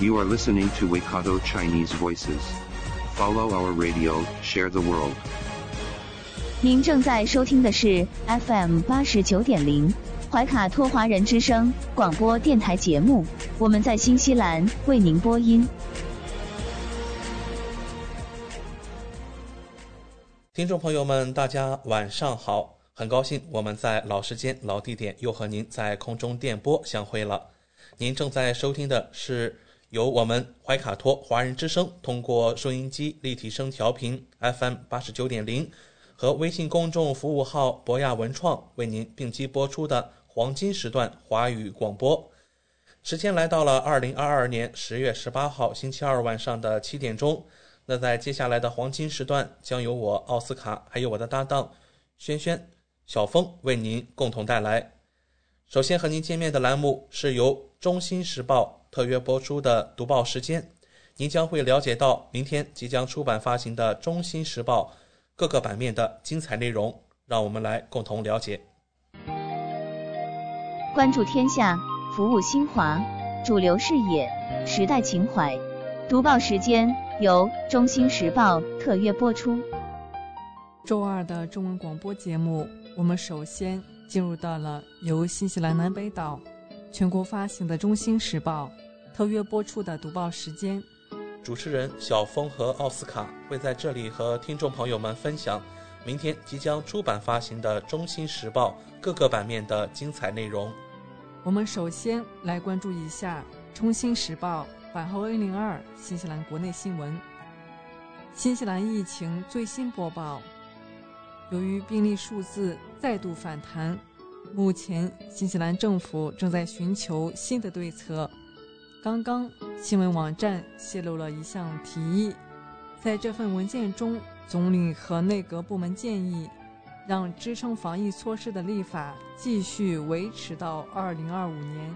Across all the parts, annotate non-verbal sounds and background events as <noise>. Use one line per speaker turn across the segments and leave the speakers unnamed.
You are listening to Waikato Chinese Voices. Follow our radio, share the world.
您正在收听的是 FM 八十九点零怀卡托华人之声广播电台节目，我们在新西兰为您播音。
听众朋友们，大家晚上好！很高兴我们在老时间、老地点又和您在空中电波相会了。您正在收听的是由我们怀卡托华人之声通过收音机立体声调频 FM 八十九点零和微信公众服务号博雅文创为您并机播出的黄金时段华语广播。时间来到了二零二二年十月十八号星期二晚上的七点钟。那在接下来的黄金时段，将由我奥斯卡还有我的搭档轩轩、小峰为您共同带来。首先和您见面的栏目是由《中新时报》特约播出的读报时间，您将会了解到明天即将出版发行的《中新时报》各个版面的精彩内容。让我们来共同了解。
关注天下，服务新华，主流视野，时代情怀。读报时间由《中新时报》特约播出。
周二的中文广播节目，我们首先进入到了由新西兰南北岛全国发行的《中新时报》特约播出的读报时间。
主持人小峰和奥斯卡会在这里和听众朋友们分享明天即将出版发行的《中新时报》各个版面的精彩内容。
我们首先来关注一下《中新时报》。版号 A 零二新西兰国内新闻：新西兰疫情最新播报。由于病例数字再度反弹，目前新西兰政府正在寻求新的对策。刚刚新闻网站泄露了一项提议，在这份文件中，总理和内阁部门建议，让支撑防疫措施的立法继续维持到二零二五年。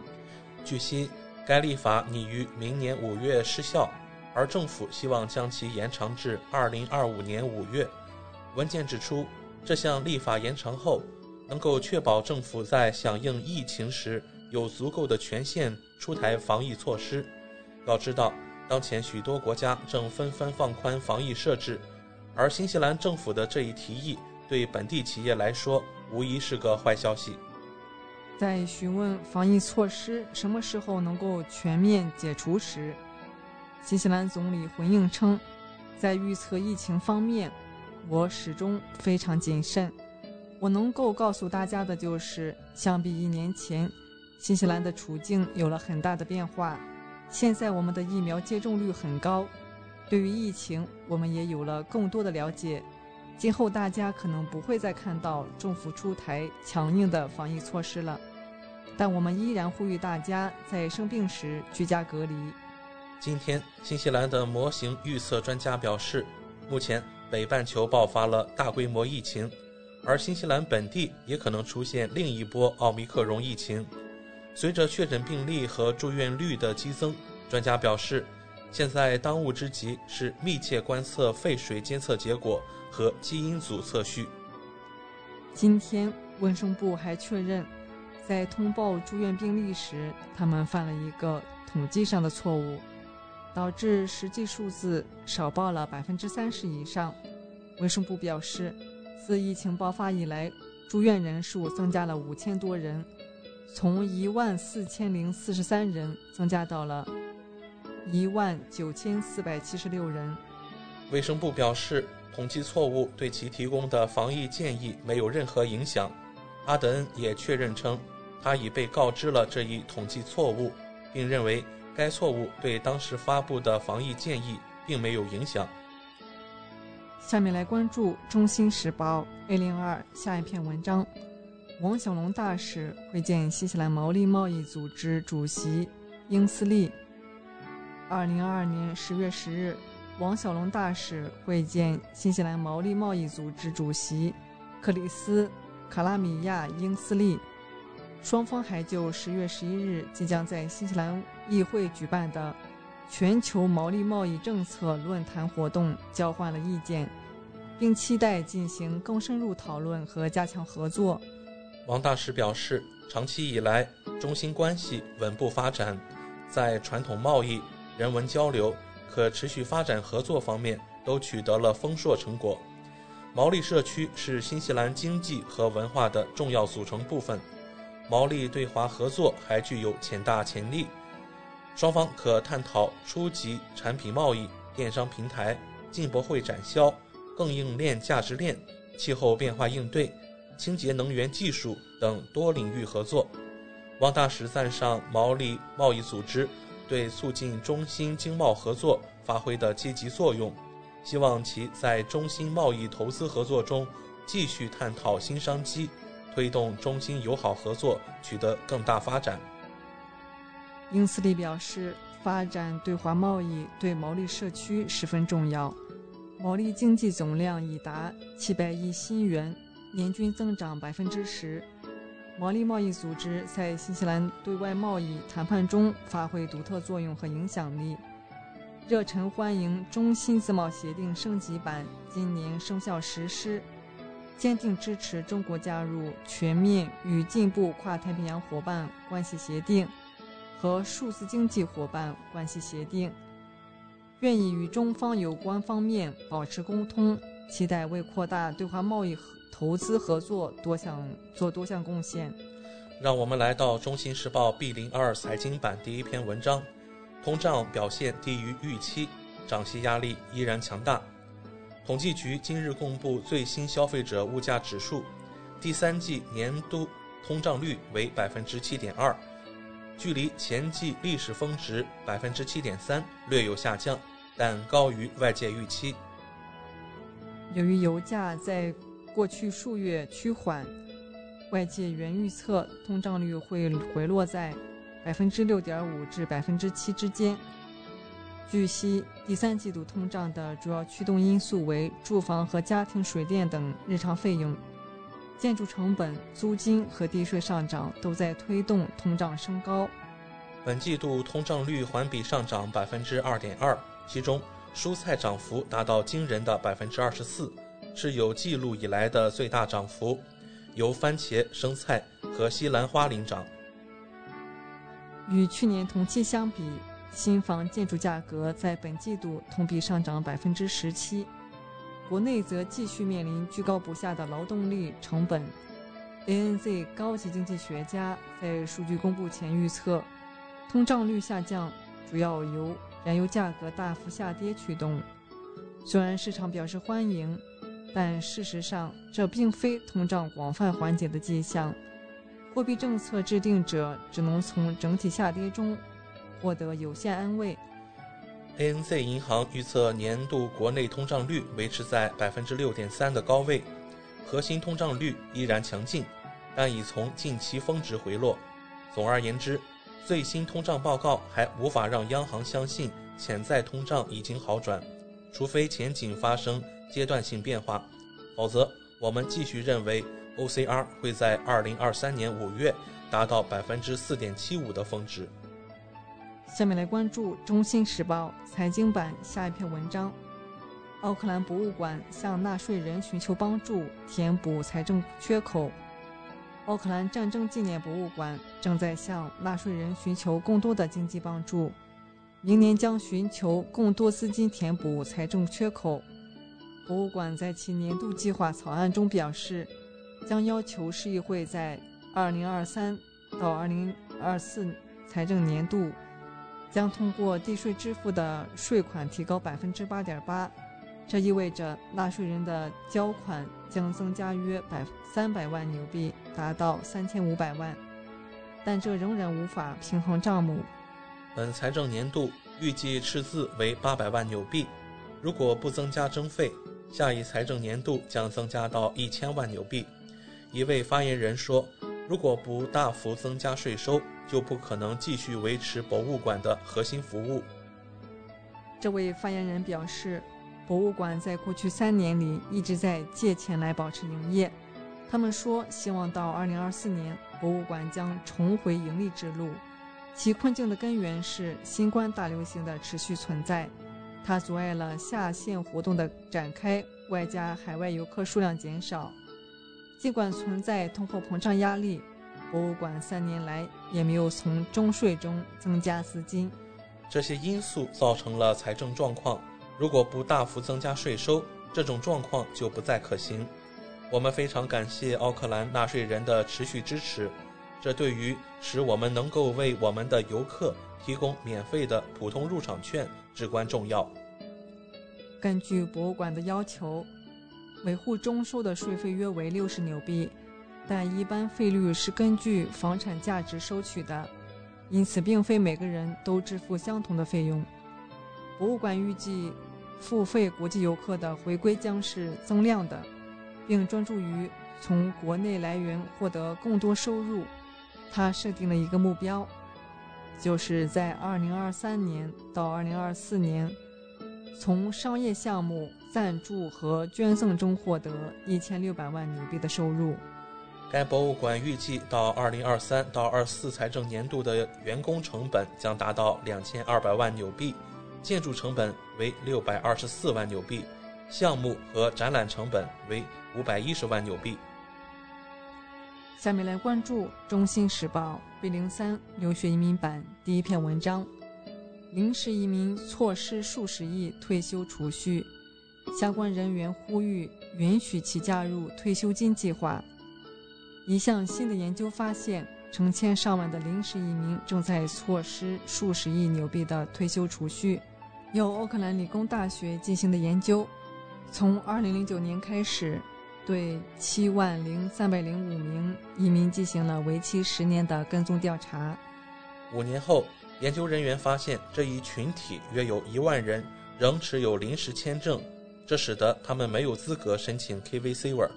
据悉。该立法拟于明年五月失效，而政府希望将其延长至二零二五年五月。文件指出，这项立法延长后，能够确保政府在响应疫情时有足够的权限出台防疫措施。要知道，当前许多国家正纷纷放宽防疫设置，而新西兰政府的这一提议对本地企业来说无疑是个坏消息。
在询问防疫措施什么时候能够全面解除时，新西兰总理回应称，在预测疫情方面，我始终非常谨慎。我能够告诉大家的就是，相比一年前，新西兰的处境有了很大的变化。现在我们的疫苗接种率很高，对于疫情，我们也有了更多的了解。今后大家可能不会再看到政府出台强硬的防疫措施了，但我们依然呼吁大家在生病时居家隔离。
今天，新西兰的模型预测专家表示，目前北半球爆发了大规模疫情，而新西兰本地也可能出现另一波奥密克戎疫情。随着确诊病例和住院率的激增，专家表示，现在当务之急是密切观测肺水监测结果。和基因组测序。
今天，卫生部还确认，在通报住院病例时，他们犯了一个统计上的错误，导致实际数字少报了百分之三十以上。卫生部表示，自疫情爆发以来，住院人数增加了五千多人，从一万四千零四十三人增加到了一万九千四百七十六人。
卫生部表示。统计错误对其提供的防疫建议没有任何影响。阿德恩也确认称，他已被告知了这一统计错误，并认为该错误对当时发布的防疫建议并没有影响。
下面来关注《中新时报》A 零二下一篇文章：王小龙大使会见新西兰毛利贸易组织主席英斯利。二零二二年十月十日，王小龙大使会见新西兰毛利贸易组织主席克里斯·卡拉米亚英斯利，双方还就十月十一日即将在新西兰议会举办的全球毛利贸易政策论坛活动交换了意见，并期待进行更深入讨论和加强合作。
王大使表示，长期以来，中新关系稳步发展，在传统贸易、人文交流、可持续发展合作方面都取得了丰硕成果。毛利社区是新西兰经济和文化的重要组成部分，毛利对华合作还具有潜大潜力。双方可探讨初级产品贸易、电商平台、进博会展销、供应链价值链、气候变化应对。清洁能源技术等多领域合作。王大使赞赏毛利贸易组织对促进中新经贸合作发挥的积极作用，希望其在中新贸易投资合作中继续探讨新商机，推动中新友好合作取得更大发展。
英斯利表示，发展对华贸易对毛利社区十分重要，毛利经济总量已达七百亿新元。年均增长百分之十，毛利贸易组织在新西兰对外贸易谈判中发挥独特作用和影响力，热忱欢迎中新自贸协定升级版今年生效实施，坚定支持中国加入全面与进步跨太平洋伙伴关系协定。和数字经济伙伴关系协定，愿意与中方有关方面保持沟通，期待为扩大对华贸易和。投资合作多项做多项贡献。
让我们来到《中新时报》B 零二财经版第一篇文章：通胀表现低于预期，涨息压力依然强大。统计局今日公布最新消费者物价指数，第三季年度通胀率为百分之七点二，距离前季历史峰值百分之七点三略有下降，但高于外界预期。
由于油价在过去数月趋缓，外界原预测通胀率会回落在百分之六点五至百分之七之间。据悉，第三季度通胀的主要驱动因素为住房和家庭水电等日常费用，建筑成本、租金和地税上涨都在推动通胀升高。
本季度通胀率环比上涨百分之二点二，其中蔬菜涨幅达到惊人的百分之二十四。是有记录以来的最大涨幅，由番茄、生菜和西兰花领涨。
与去年同期相比，新房建筑价格在本季度同比上涨百分之十七。国内则继续面临居高不下的劳动力成本。ANZ 高级经济学家在数据公布前预测，通胀率下降主要由燃油价格大幅下跌驱动。虽然市场表示欢迎。但事实上，这并非通胀广泛缓解的迹象。货币政策制定者只能从整体下跌中获得有限安慰。
ANZ 银行预测年度国内通胀率维持在百分之六点三的高位，核心通胀率依然强劲，但已从近期峰值回落。总而言之，最新通胀报告还无法让央行相信潜在通胀已经好转，除非前景发生。阶段性变化，否则我们继续认为 OCR 会在二零二三年五月达到百分之四点七五的峰值。
下面来关注《中新时报》财经版下一篇文章：奥克兰博物馆向纳税人寻求帮助，填补财政缺口。奥克兰战争纪念博物馆正在向纳税人寻求更多的经济帮助，明年将寻求更多资金填补财政缺口。博物馆在其年度计划草案中表示，将要求市议会在2023到2024财政年度将通过地税支付的税款提高8.8%，这意味着纳税人的交款将增加约百三百万纽币，达到3500万，但这仍然无法平衡账目。
本财政年度预计赤字为800万纽币，如果不增加征费。下一财政年度将增加到一千万纽币。一位发言人说：“如果不大幅增加税收，就不可能继续维持博物馆的核心服务。”
这位发言人表示，博物馆在过去三年里一直在借钱来保持营业。他们说，希望到2024年，博物馆将重回盈利之路。其困境的根源是新冠大流行的持续存在，它阻碍了下线活动的展开，外加海外游客数量减少。尽管存在通货膨胀压力，博物馆三年来也没有从征税中增加资金。
这些因素造成了财政状况，如果不大幅增加税收，这种状况就不再可行。我们非常感谢奥克兰纳税人的持续支持，这对于使我们能够为我们的游客提供免费的普通入场券至关重要。
根据博物馆的要求，维护征收的税费约为六十纽币，但一般费率是根据房产价值收取的，因此并非每个人都支付相同的费用。博物馆预计，付费国际游客的回归将是增量的。并专注于从国内来源获得更多收入。他设定了一个目标，就是在2023年到2024年，从商业项目、赞助和捐赠中获得1600万纽币的收入。
该博物馆预计到2023到24财政年度的员工成本将达到2200万纽币，建筑成本为624万纽币。项目和展览成本为五百一十万纽币。
下面来关注《中新时报》B 零三留学移民版第一篇文章：临时移民错失数十亿退休储蓄，相关人员呼吁允许其加入退休金计划。一项新的研究发现，成千上万的临时移民正在错失数十亿纽币的退休储蓄。由奥克兰理工大学进行的研究。从2009年开始，对七万零三百零五名移民进行了为期十年的跟踪调查。
五年后，研究人员发现这一群体约有一万人仍持有临时签证，这使得他们没有资格申请 KVCR，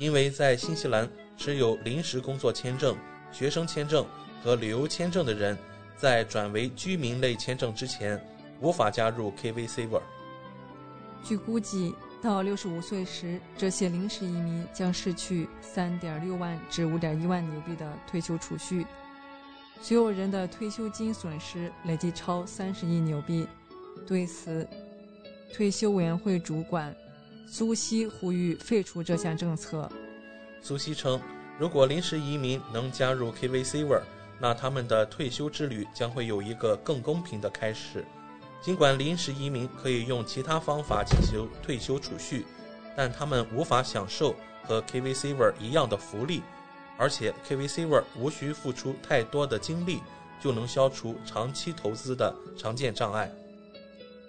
因为在新西兰持有临时工作签证、学生签证和旅游签证的人，在转为居民类签证之前，无法加入 KVCR。
据估计。到六十五岁时，这些临时移民将失去三点六万至五点一万纽币的退休储蓄，所有人的退休金损失累计超三十亿纽币。对此，退休委员会主管苏西呼吁废除这项政策。
苏西称，如果临时移民能加入 KVCR，那他们的退休之旅将会有一个更公平的开始。尽管临时移民可以用其他方法进行退休储蓄，但他们无法享受和 KVCR 一样的福利，而且 KVCR 无需付出太多的精力就能消除长期投资的常见障碍。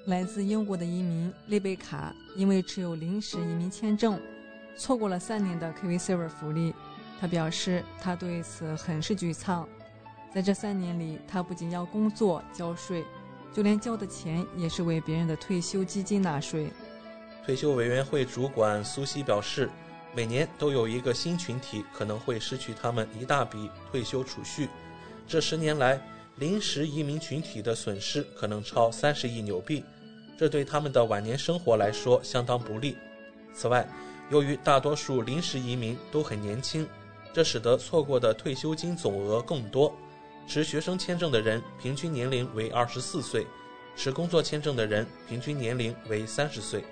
来自英国的移民丽贝卡因为持有临时移民签证，错过了三年的 KVCR 福利。他表示，他对此很是沮丧。在这三年里，他不仅要工作交税。就连交的钱也是为别人的退休基金纳税。
退休委员会主管苏西表示，每年都有一个新群体可能会失去他们一大笔退休储蓄。这十年来，临时移民群体的损失可能超三十亿纽币，这对他们的晚年生活来说相当不利。此外，由于大多数临时移民都很年轻，这使得错过的退休金总额更多。持学生签证的人平均年龄为二十四岁，持工作签证的人平均年龄为三十岁。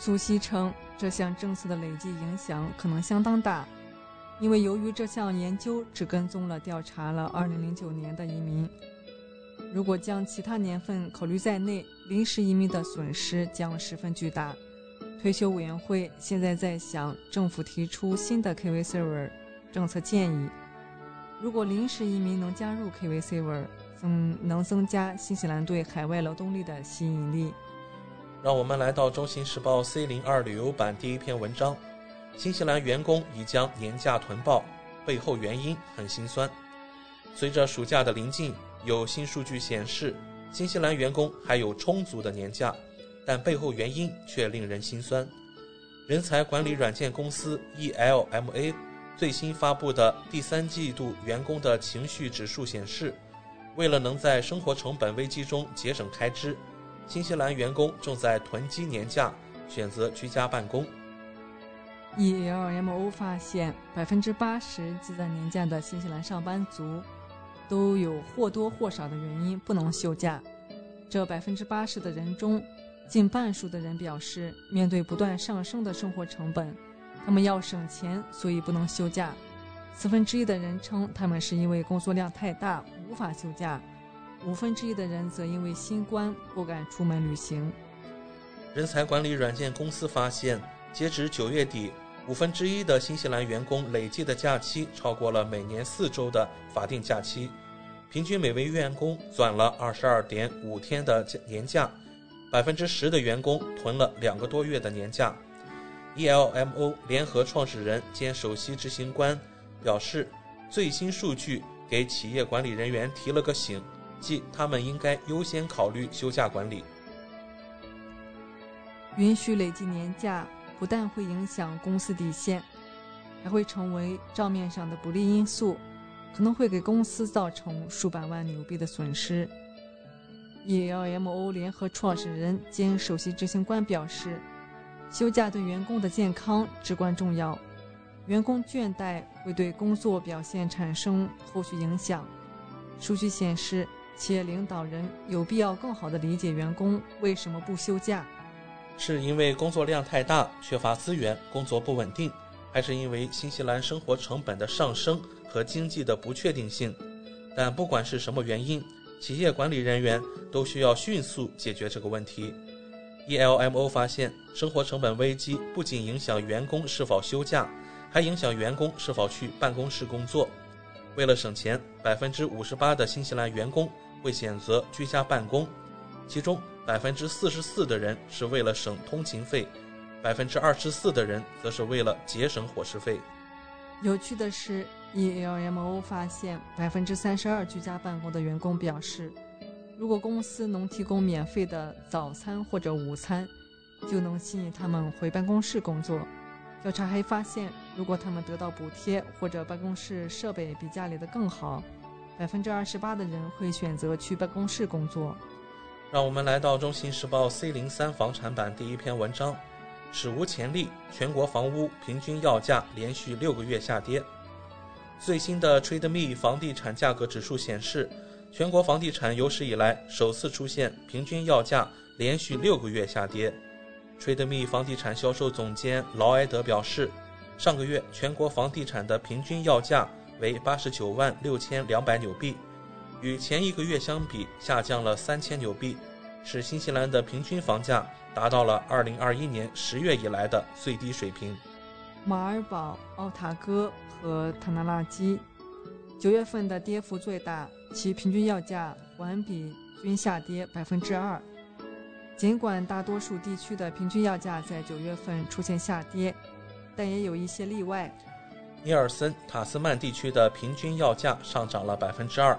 苏西称，这项政策的累计影响可能相当大，因为由于这项研究只跟踪了调查了二零零九年的移民，如果将其他年份考虑在内，临时移民的损失将十分巨大。退休委员会现在在向政府提出新的 K V server 政策建议。如果临时移民能加入 KVCR，增能增加新西兰对海外劳动力的吸引力。
让我们来到《中新时报》C 零二旅游版第一篇文章：新西兰员工已将年假囤报，背后原因很心酸。随着暑假的临近，有新数据显示，新西兰员工还有充足的年假，但背后原因却令人心酸。人才管理软件公司 ELMA。最新发布的第三季度员工的情绪指数显示，为了能在生活成本危机中节省开支，新西兰员工正在囤积年假，选择居家办公。
ELMO 发现，百分之八十积攒年假的新西兰上班族都有或多或少的原因不能休假。这百分之八十的人中，近半数的人表示，面对不断上升的生活成本，他们要省钱，所以不能休假。四分之一的人称他们是因为工作量太大无法休假，五分之一的人则因为新冠不敢出门旅行。
人才管理软件公司发现，截止九月底。五分之一的新西兰员工累计的假期超过了每年四周的法定假期，平均每位员工攒了二十二点五天的年假，百分之十的员工囤了两个多月的年假。ELMO 联合创始人兼首席执行官表示，最新数据给企业管理人员提了个醒，即他们应该优先考虑休假管理，
允许累计年假。不但会影响公司底线，还会成为账面上的不利因素，可能会给公司造成数百万纽币的损失。ELMO 联合创始人兼首席执行官表示，休假对员工的健康至关重要，员工倦怠会对工作表现产生后续影响。数据显示，企业领导人有必要更好地理解员工为什么不休假。
是因为工作量太大，缺乏资源，工作不稳定，还是因为新西兰生活成本的上升和经济的不确定性？但不管是什么原因，企业管理人员都需要迅速解决这个问题。ELMO 发现，生活成本危机不仅影响员工是否休假，还影响员工是否去办公室工作。为了省钱，百分之五十八的新西兰员工会选择居家办公，其中。百分之四十四的人是为了省通勤费，百分之二十四的人则是为了节省伙食费。
有趣的是，ELMO 发现，百分之三十二居家办公的员工表示，如果公司能提供免费的早餐或者午餐，就能吸引他们回办公室工作。调查还发现，如果他们得到补贴或者办公室设备比家里的更好，百分之二十八的人会选择去办公室工作。
让我们来到《中新时报》C 零三房产版第一篇文章：史无前例，全国房屋平均要价连续六个月下跌。最新的 TradeMe 房地产价格指数显示，全国房地产有史以来首次出现平均要价连续六个月下跌。TradeMe 房地产销售总监劳埃德表示，上个月全国房地产的平均要价为八十九万六千两百纽币。与前一个月相比，下降了三千纽币，使新西兰的平均房价达到了二零二一年十月以来的最低水平。
马尔堡、奥塔哥和塔纳拉基九月份的跌幅最大，其平均要价环比均下跌百分之二。尽管大多数地区的平均要价在九月份出现下跌，但也有一些例外。
尼尔森塔斯曼地区的平均要价上涨了百分之二。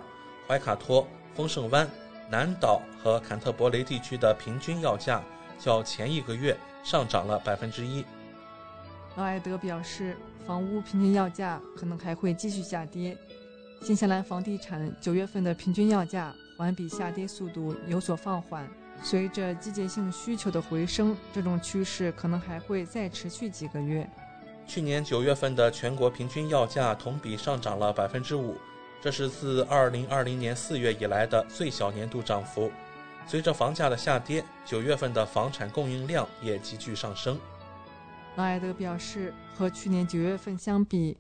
怀卡托、丰盛湾、南岛和坎特伯雷地区的平均要价较前一个月上涨了百分之一。
劳埃德表示，房屋平均要价可能还会继续下跌。新西兰房地产九月份的平均要价环比下跌速度有所放缓，随着季节性需求的回升，这种趋势可能还会再持续几个月。
去年九月份的全国平均要价同比上涨了百分之五。这是自二零二零年四月以来的最小年度涨幅。随着房价的下跌，九月份的房产供应量也急剧上升。
劳埃德表示，和去年九月份相比，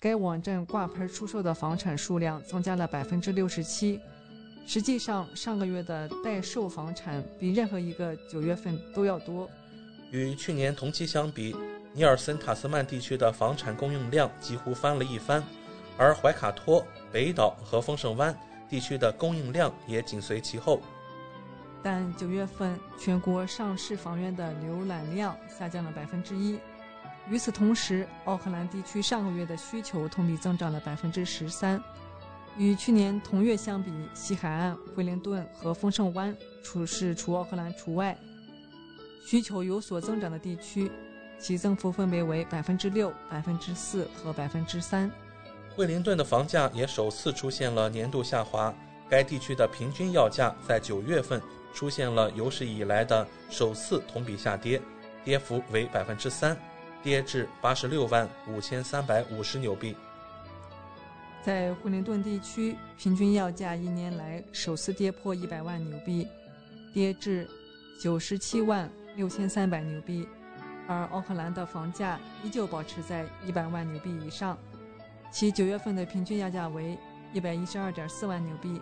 该网站挂牌出售的房产数量增加了百分之六十七。实际上，上个月的待售房产比任何一个九月份都要多。
与去年同期相比，尼尔森塔斯曼地区的房产供应量几乎翻了一番，而怀卡托。北岛和丰盛湾地区的供应量也紧随其后，
但九月份全国上市房源的浏览量下降了百分之一。与此同时，奥克兰地区上个月的需求同比增长了百分之十三。与去年同月相比，西海岸、惠灵顿和丰盛湾除是除奥克兰除外，需求有所增长的地区，其增幅分别为百分之六、百分之四和百分之三。
惠灵顿的房价也首次出现了年度下滑，该地区的平均要价在九月份出现了有史以来的首次同比下跌，跌幅为百分之三，跌至八十六万五千三百五十纽币。
在惠灵顿地区，平均要价一年来首次跌破一百万纽币，跌至九十七万六千三百纽币，而奥克兰的房价依旧保持在一百万纽币以上，其九月份的平均要价为一百一十二点四万纽币，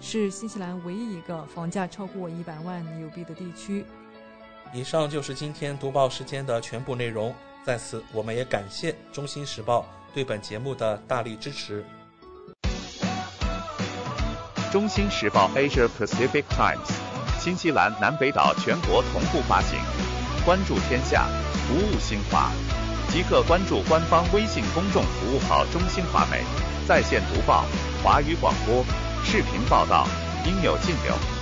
是新西兰唯一一个房价超过一百万纽币的地区。
以上就是今天读报时间的全部内容，在此我们也感谢《中新时报》。对本节目的大力支持。
中新时报 Asia Pacific Times，新西兰南北岛全国同步发行。关注天下，服务新华，即刻关注官方微信公众服务号“中新华媒”，在线读报、华语广播、视频报道，应有尽有。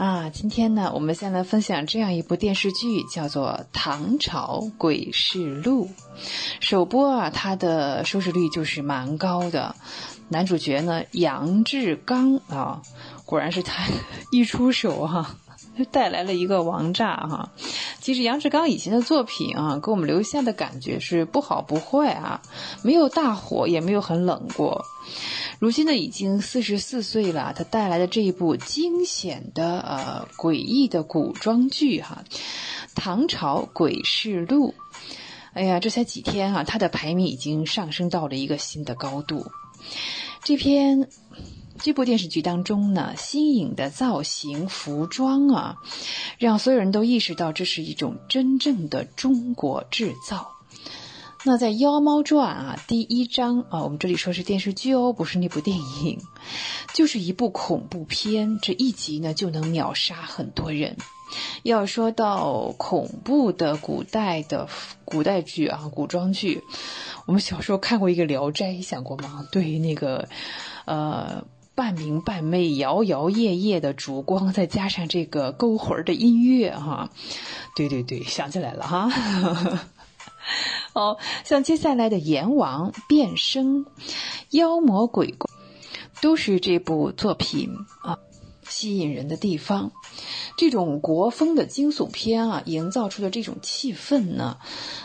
啊，今天呢，我们先来分享这样一部电视剧，叫做《唐朝诡事录》。首播啊，它的收视率就是蛮高的。男主角呢，杨志刚啊，果然是他 <laughs> 一出手哈，带来了一个王炸哈。其实杨志刚以前的作品啊，给我们留下的感觉是不好不坏啊，没有大火，也没有很冷过。如今呢，已经四十四岁了。他带来的这一部惊险的、呃诡异的古装剧哈，《唐朝诡事录》。哎呀，这才几天啊，他的排名已经上升到了一个新的高度。这篇这部电视剧当中呢，新颖的造型、服装啊，让所有人都意识到这是一种真正的中国制造。那在《妖猫传》啊，第一章啊，我们这里说是电视剧哦，不是那部电影，就是一部恐怖片。这一集呢就能秒杀很多人。要说到恐怖的古代的古代剧啊，古装剧，我们小时候看过一个《聊斋》，想过吗？对于，那个呃，半明半昧、摇摇曳曳的烛光，再加上这个勾魂的音乐哈，对对对，想起来了哈。<laughs> 哦，像接下来的阎王变身、妖魔鬼怪，都是这部作品啊吸引人的地方。这种国风的惊悚片啊，营造出的这种气氛呢，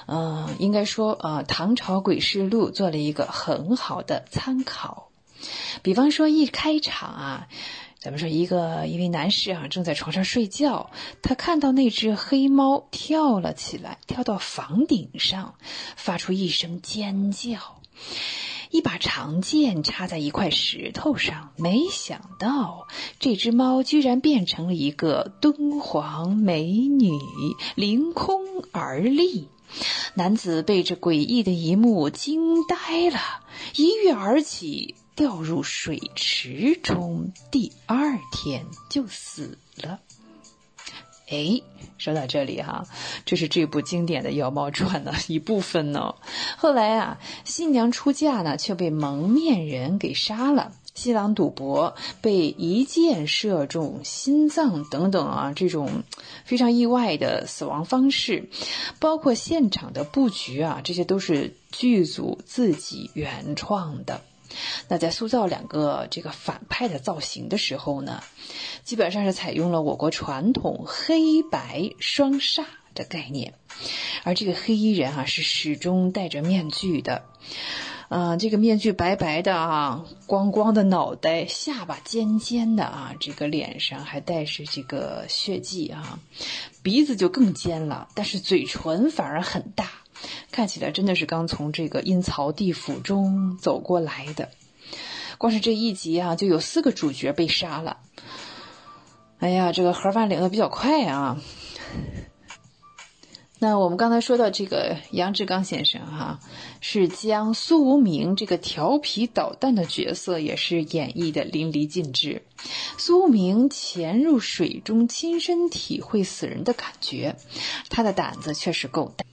嗯，应该说啊，《唐朝诡事录》做了一个很好的参考。比方说一开场啊。咱们说，一个一位男士啊，正在床上睡觉，他看到那只黑猫跳了起来，跳到房顶上，发出一声尖叫，一把长剑插在一块石头上，没想到这只猫居然变成了一个敦煌美女，凌空而立。男子被这诡异的一幕惊呆了，一跃而起。掉入水池中，第二天就死了。哎，说到这里哈，这是这部经典的《妖猫传》的一部分呢。后来啊，新娘出嫁呢，却被蒙面人给杀了。新郎赌博被一箭射中心脏等等啊，这种非常意外的死亡方式，包括现场的布局啊，这些都是剧组自己原创的。那在塑造两个这个反派的造型的时候呢，基本上是采用了我国传统黑白双煞的概念，而这个黑衣人啊是始终戴着面具的。嗯，这个面具白白的啊，光光的脑袋，下巴尖尖的啊，这个脸上还带着这个血迹啊，鼻子就更尖了，但是嘴唇反而很大，看起来真的是刚从这个阴曹地府中走过来的。光是这一集啊，就有四个主角被杀了。哎呀，这个盒饭领的比较快啊。<laughs> 那我们刚才说到这个杨志刚先生哈，是将苏无名这个调皮捣蛋的角色也是演绎的淋漓尽致。苏无名潜入水中，亲身体会死人的感觉，他的胆子确实够大。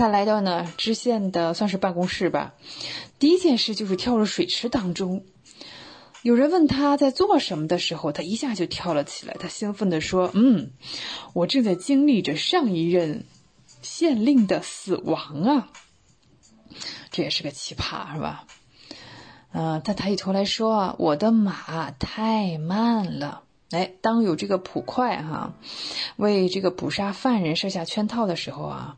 他来到呢知县的算是办公室吧，第一件事就是跳入水池当中。有人问他在做什么的时候，他一下就跳了起来。他兴奋地说：“嗯，我正在经历着上一任县令的死亡啊！这也是个奇葩，是吧？”嗯，他抬起头来说：“我的马太慢了。”哎，当有这个捕快哈为这个捕杀犯人设下圈套的时候啊，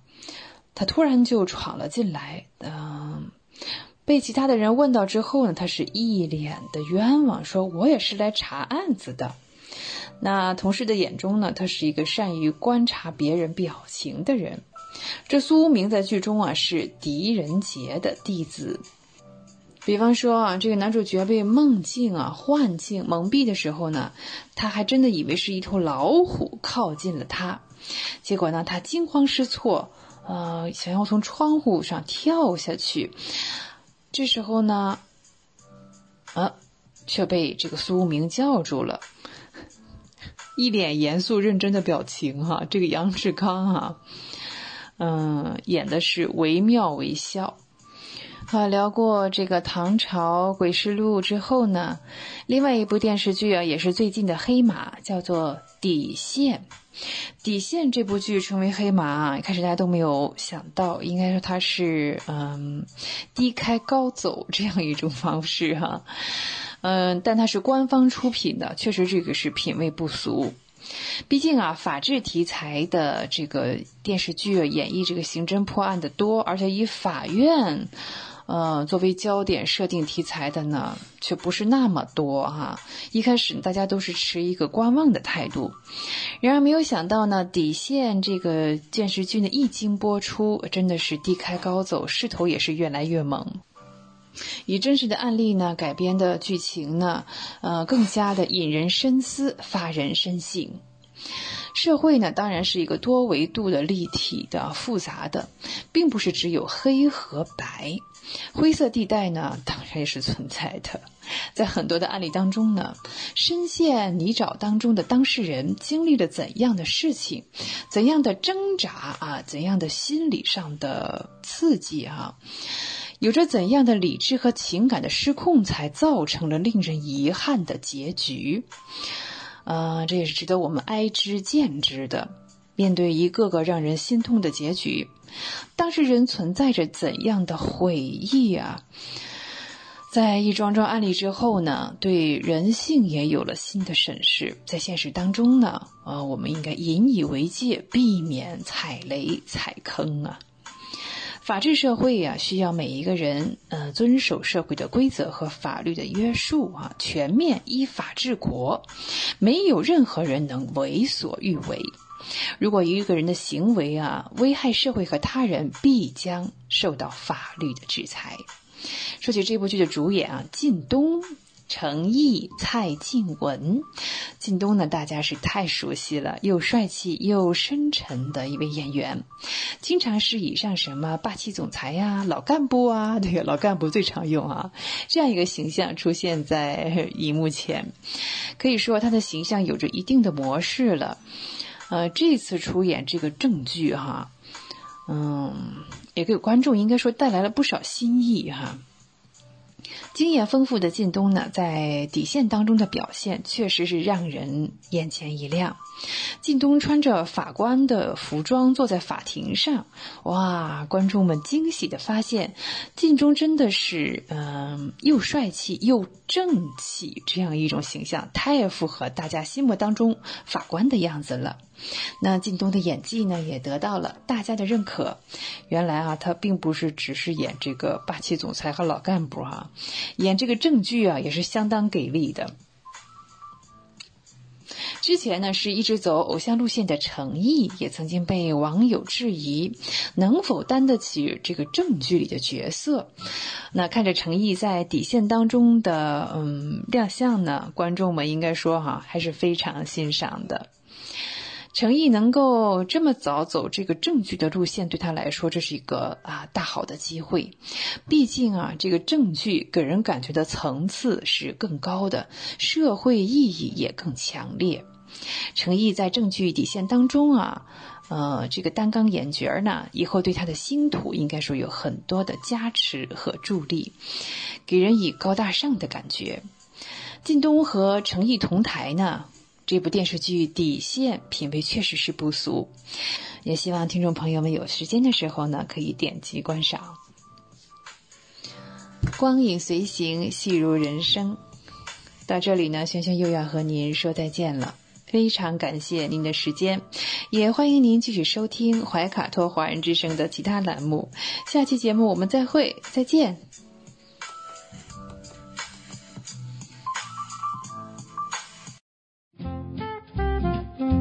他突然就闯了进来。嗯。被其他的人问到之后呢，他是一脸的冤枉，说我也是来查案子的。那同事的眼中呢，他是一个善于观察别人表情的人。这苏无名在剧中啊是狄仁杰的弟子。比方说啊，这个男主角被梦境啊幻境蒙蔽的时候呢，他还真的以为是一头老虎靠近了他，结果呢，他惊慌失措，呃，想要从窗户上跳下去。这时候呢，啊，却被这个苏明叫住了，<laughs> 一脸严肃认真的表情哈。这个杨志刚啊，嗯，演的是惟妙惟肖。啊，聊过这个唐朝《诡事录》之后呢，另外一部电视剧啊，也是最近的黑马，叫做《底线》。底线这部剧成为黑马，一开始大家都没有想到，应该说它是嗯低开高走这样一种方式哈，嗯，但它是官方出品的，确实这个是品味不俗。毕竟啊，法治题材的这个电视剧演绎这个刑侦破案的多，而且以法院。呃，作为焦点设定题材的呢，却不是那么多哈。一开始大家都是持一个观望的态度，然而没有想到呢，底线这个电视剧呢一经播出，真的是低开高走，势头也是越来越猛。以真实的案例呢改编的剧情呢，呃，更加的引人深思，发人深省。社会呢，当然是一个多维度的、立体的、复杂的，并不是只有黑和白。灰色地带呢，当然也是存在的。在很多的案例当中呢，深陷泥沼当中的当事人经历了怎样的事情，怎样的挣扎啊，怎样的心理上的刺激啊，有着怎样的理智和情感的失控，才造成了令人遗憾的结局。呃，这也是值得我们哀之见之的。面对一个个让人心痛的结局。当事人存在着怎样的悔意啊？在一桩桩案例之后呢，对人性也有了新的审视。在现实当中呢，呃，我们应该引以为戒，避免踩雷踩坑啊。法治社会呀，需要每一个人呃遵守社会的规则和法律的约束啊，全面依法治国，没有任何人能为所欲为。如果一个人的行为啊危害社会和他人，必将受到法律的制裁。说起这部剧的主演啊，靳东、程毅、蔡静文。靳东呢，大家是太熟悉了，又帅气又深沉的一位演员，经常是以上什么霸气总裁呀、老干部啊，对个老干部最常用啊，这样一个形象出现在荧幕前，可以说他的形象有着一定的模式了。呃，这次出演这个正剧哈，嗯，也给观众应该说带来了不少新意哈。经验丰富的靳东呢，在底线当中的表现确实是让人眼前一亮。靳东穿着法官的服装坐在法庭上，哇！观众们惊喜的发现，靳东真的是嗯，又帅气又正气这样一种形象，太符合大家心目当中法官的样子了。那靳东的演技呢，也得到了大家的认可。原来啊，他并不是只是演这个霸气总裁和老干部哈，演这个正剧啊，也是相当给力的。之前呢，是一直走偶像路线的程毅，也曾经被网友质疑能否担得起这个正剧里的角色。那看着程毅在底线当中的嗯亮相呢，观众们应该说哈还是非常欣赏的。程毅能够这么早走这个正剧的路线，对他来说这是一个啊大好的机会。毕竟啊，这个正剧给人感觉的层次是更高的，社会意义也更强烈。程毅在正剧底线当中啊，呃，这个担纲演角呢，以后对他的星途应该说有很多的加持和助力，给人以高大上的感觉。靳东和程毅同台呢。这部电视剧底线品味确实是不俗，也希望听众朋友们有时间的时候呢，可以点击观赏。光影随行，戏如人生。到这里呢，萱萱又要和您说再见了，非常感谢您的时间，也欢迎您继续收听怀卡托华人之声的其他栏目。下期节目我们再会，再见。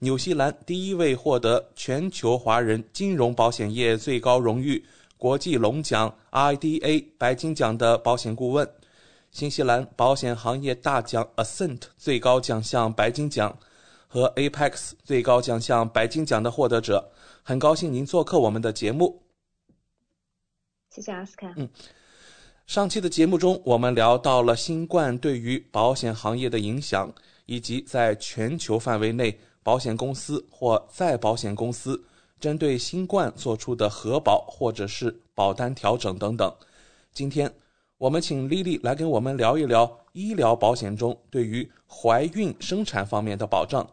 纽西兰第一位获得全球华人金融保险业最高荣誉国际龙奖 IDA 白金奖的保险顾问，新西兰保险行业大奖 Ascent 最高奖项白金奖和 Apex 最高奖项白金奖的获得者，很高兴您做客我们的节目。
谢谢阿斯卡。
嗯，上期的节目中，我们聊到了新冠对于保险行业的影响，以及在全球范围内。保险公司或再保险公司针对新冠做出的核保或者是保单调整等等。今天我们请丽丽来跟我们聊一聊医疗保险中对于怀孕生产方面的保障。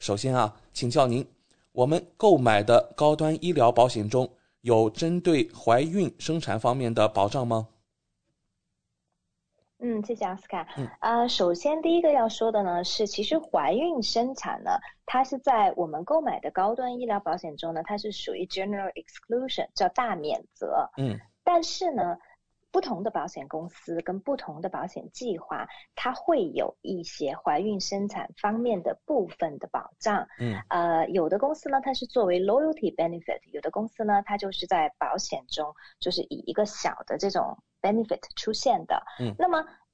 首先啊，请教您，我们购买的高端医疗保险中有针对怀孕生产方面的保障吗？
嗯，谢谢奥斯卡。嗯，呃，首先第一个要说的呢是，其实怀孕生产呢，它是在我们购买的高端医疗保险中呢，它是属于 general exclusion，叫大免责。
嗯，
但是呢，不同的保险公司跟不同的保险计划，它会有一些怀孕生产方面的部分的保障。
嗯，
呃，有的公司呢，它是作为 loyalty benefit；有的公司呢，它就是在保险中，就是以一个小的这种。benefit 出现的，
嗯，
那么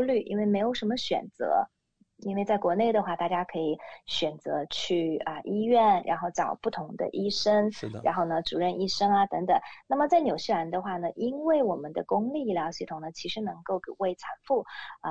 虑，因为没有什么选择，因为在国内的话，大家可以选择去啊医院，然后找不同的医生，
是的，
然后呢主任医生啊等等。那么在纽西兰的话呢，因为我们的公立医疗系统呢，其实能够为产妇呃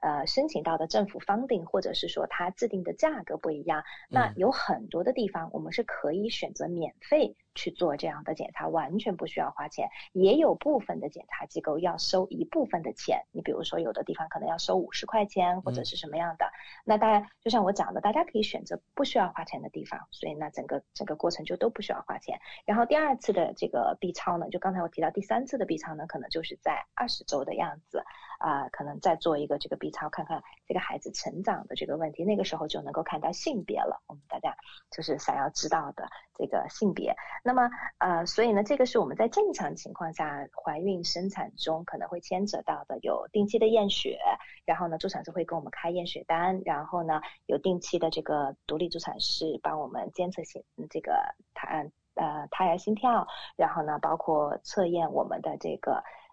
呃，申请到的政府 funding 或者是说它制定的价格不一样，那有很多的地方我们是可以选择免费去做这样的检查，完全不需要花钱。也有部分的检查机构要收一部分的钱，你比如说有的地方可能要收五十块钱或者是什么样的。嗯、那当然，就像我讲的，大家可以选择不需要花钱的地方，所以那整个整个过程就都不需要花钱。然后第二次的这个 B 超呢，就刚才我提到第三次的 B 超呢，可能就是在二十周的样子啊、可能再做一个这个 B 超，看看这个孩子成长的这个问题，那个时候就能够看到性别了。我们大家就是想要知道的这个性别。那么呃，所以呢，这个是我们在正常情况下怀孕生产中可能会牵扯到的，有定期的验血，然后呢，助产士会给我们开验血单，然后呢，有定期的这个独立助产士帮我们监测心这个胎呃胎儿心跳，然后呢，包括测验我们的这个。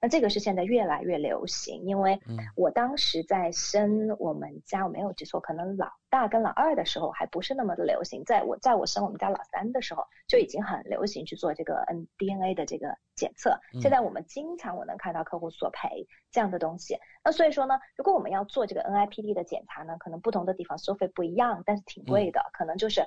那这个是现在越来越流行，因为我当时在生我们家，我没有记错，可能老大跟老二的时候还不是那么的流行，在我在我生我们家老三的时候就已经很流行去做这个 N DNA 的这个检测。现在我们经常我能看到客户索赔这样的东西。那所以说呢，如果我们要做这个 NIPD 的检查呢，可能不同的地方收费不一样，但是挺贵的，可能就是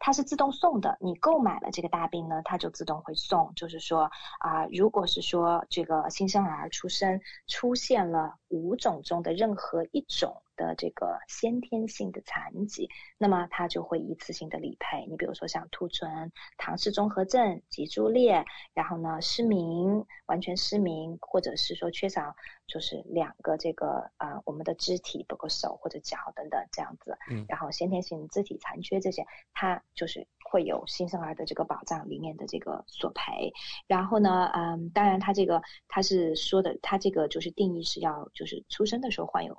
它是自动送的，你购买了这个大病呢，它就自动会送。就是说啊，如果是说这个新生儿出生出现了五种中的任何一种的这个先天性的残疾，那么它就会一次性的理赔。你比如说像兔唇、唐氏综合症、脊柱裂，然后呢失明、完全失明，或者是说缺少就是两个这个啊我们的肢体，包括手或者脚等等这样子，嗯，然后先天性肢体残缺这些，它。就是会有新生儿的这个保障里面的这个索赔，然后呢，嗯，当然它这个它是说的，它这个就是定义是要就是出生的时候患有。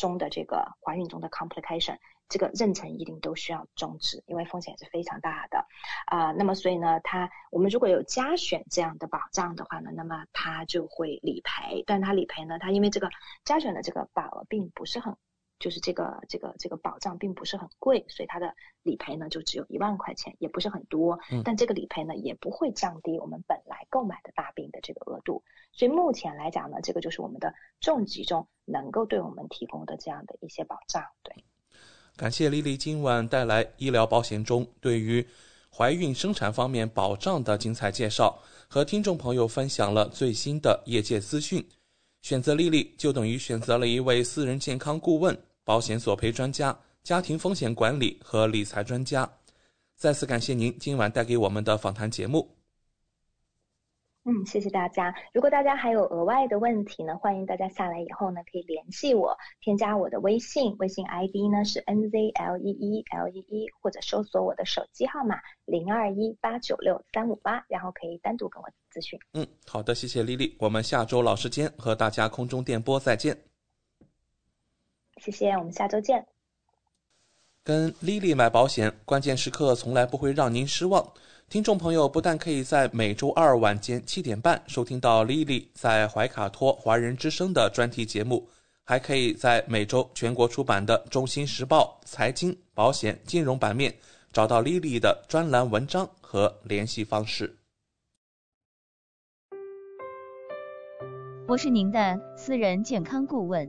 中的这个怀孕中的 complication。这个妊娠一定都需要终止，因为风险是非常大的，啊，那么所以呢，它我们如果有加选这样的保障的话呢，那么它就会理赔，但它理赔呢，它因为这个加选的这个保额并不是很，就是这个这个这个保障并不是很贵，所以它的理赔呢就只有一万块钱，也不是很多，但这个理赔呢也不会降低我们本来购买的大病的这个额度，所以目前来讲呢，这个就是我们的重疾中能够对我们提供的这样的一些保障，对。
感谢丽丽今晚带来医疗保险中对于怀孕生产方面保障的精彩介绍，和听众朋友分享了最新的业界资讯。选择丽丽就等于选择了一位私人健康顾问、保险索赔专家、家庭风险管理和理财专家。再次感谢您今晚带给我们的访谈节目。
嗯，谢谢大家。如果大家还有额外的问题呢，欢迎大家下来以后呢可以联系我，添加我的微信，微信 ID 呢是 N Z L E E L E E，或者搜索我的手机号码零二一八九六三五八，然后可以单独跟我咨询。
嗯，好的，谢谢丽丽，我们下周老时间和大家空中电波再见。
谢谢，我们下周见。
跟 Lily 买保险，关键时刻从来不会让您失望。听众朋友不但可以在每周二晚间七点半收听到 Lily 在怀卡托华人之声的专题节目，还可以在每周全国出版的《中心时报》财经、保险、金融版面找到 Lily 的专栏文章和联系方式。
我是您的私人健康顾问，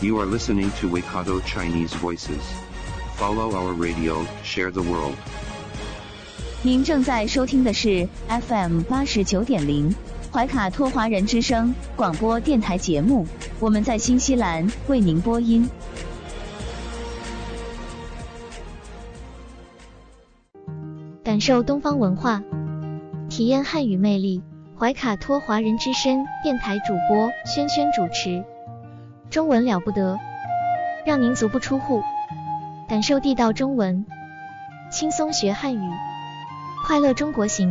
You are listening to Waikato Chinese Voices. Follow our radio, share the world.
您正在收听的是 FM 八十九点零怀卡托华人之声广播电台节目，我们在新西兰为您播音。
感受东方文化，体验汉语魅力。怀卡托华人之声电台主播轩轩主持，中文了不得，让您足不出户，感受地道中文，轻松学汉语。快乐中国行。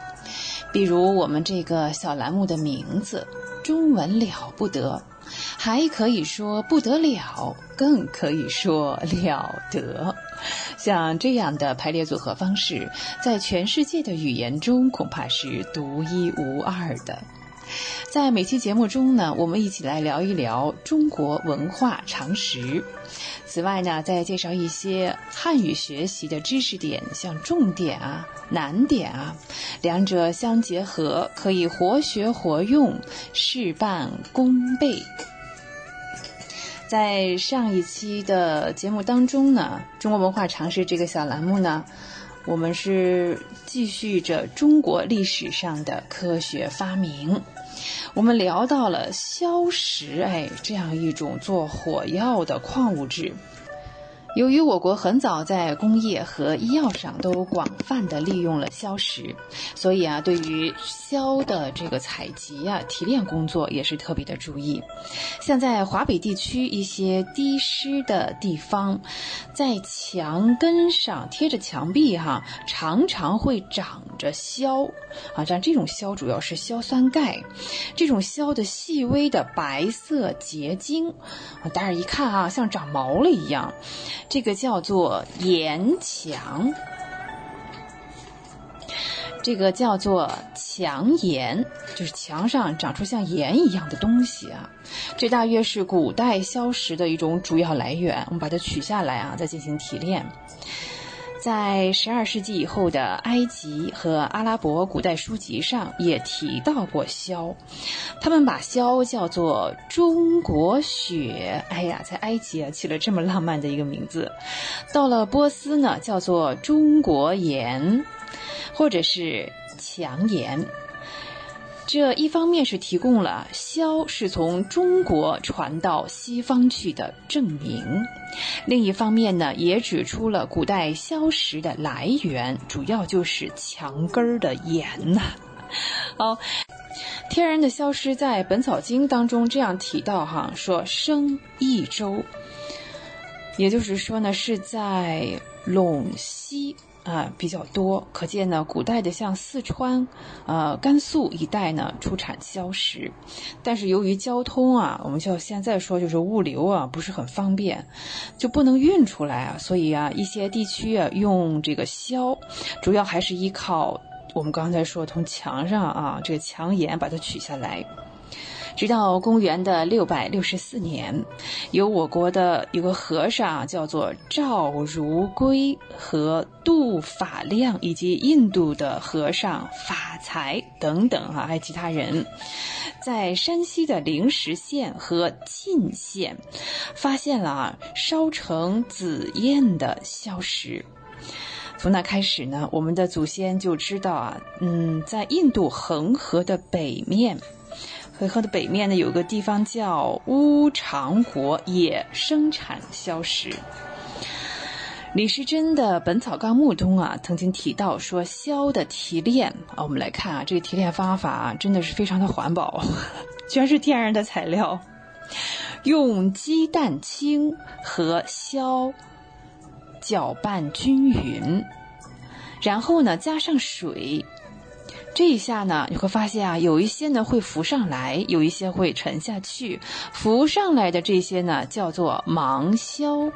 比如我们这个小栏目的名字“中文了不得”，还可以说不得了，更可以说了得。<laughs> 像这样的排列组合方式，在全世界的语言中恐怕是独一无二的。在每期节目中呢，我们一起来聊一聊中国文化常识。此外呢，再介绍一些汉语学习的知识点，像重点啊、难点啊，两者相结合，可以活学活用，事半功倍。在上一期的节目当中呢，中国文化常识这个小栏目呢，我们是继续着中国历史上的科学发明。我们聊到了硝石，哎，这样一种做火药的矿物质。由于我国很早在工业和医药上都广泛的利用了硝石，所以啊，对于硝的这个采集啊、提炼工作也是特别的注意。像在华北地区一些低湿的地方，在墙根上贴着墙壁哈，常常会长着硝啊，像这种硝主要是硝酸钙，这种硝的细微的白色结晶啊，但是一看啊，像长毛了一样。这个叫做岩墙，这个叫做墙岩，就是墙上长出像岩一样的东西啊。这大约是古代硝石的一种主要来源。我们把它取下来啊，再进行提炼。在十二世纪以后的埃及和阿拉伯古代书籍上也提到过硝，他们把硝叫做中国雪。哎呀，在埃及啊起了这么浪漫的一个名字。到了波斯呢，叫做中国盐，或者是强盐。这一方面是提供了硝是从中国传到西方去的证明，另一方面呢，也指出了古代硝石的来源，主要就是墙根儿的盐呐。<laughs> 好，天然的硝石在《本草经》当中这样提到哈，说生益州，也就是说呢，是在陇西。啊，比较多，可见呢，古代的像四川、呃甘肃一带呢，出产硝石，但是由于交通啊，我们就现在说就是物流啊，不是很方便，就不能运出来啊，所以啊，一些地区啊，用这个硝，主要还是依靠我们刚才说从墙上啊，这个墙岩把它取下来。直到公元的六百六十四年，有我国的有个和尚叫做赵如圭和杜法亮，以及印度的和尚法才等等啊，还有其他人，在山西的灵石县和沁县发现了啊烧成紫焰的硝石。从那开始呢，我们的祖先就知道啊，嗯，在印度恒河的北面。河河的北面呢，有个地方叫乌长国，也生产硝石。李时珍的《本草纲目》中啊，曾经提到说，硝的提炼啊，我们来看啊，这个提炼方法真的是非常的环保，<laughs> 全是天然的材料，用鸡蛋清和硝搅拌均匀，然后呢，加上水。这一下呢，你会发现啊，有一些呢会浮上来，有一些会沉下去。浮上来的这些呢叫做芒硝，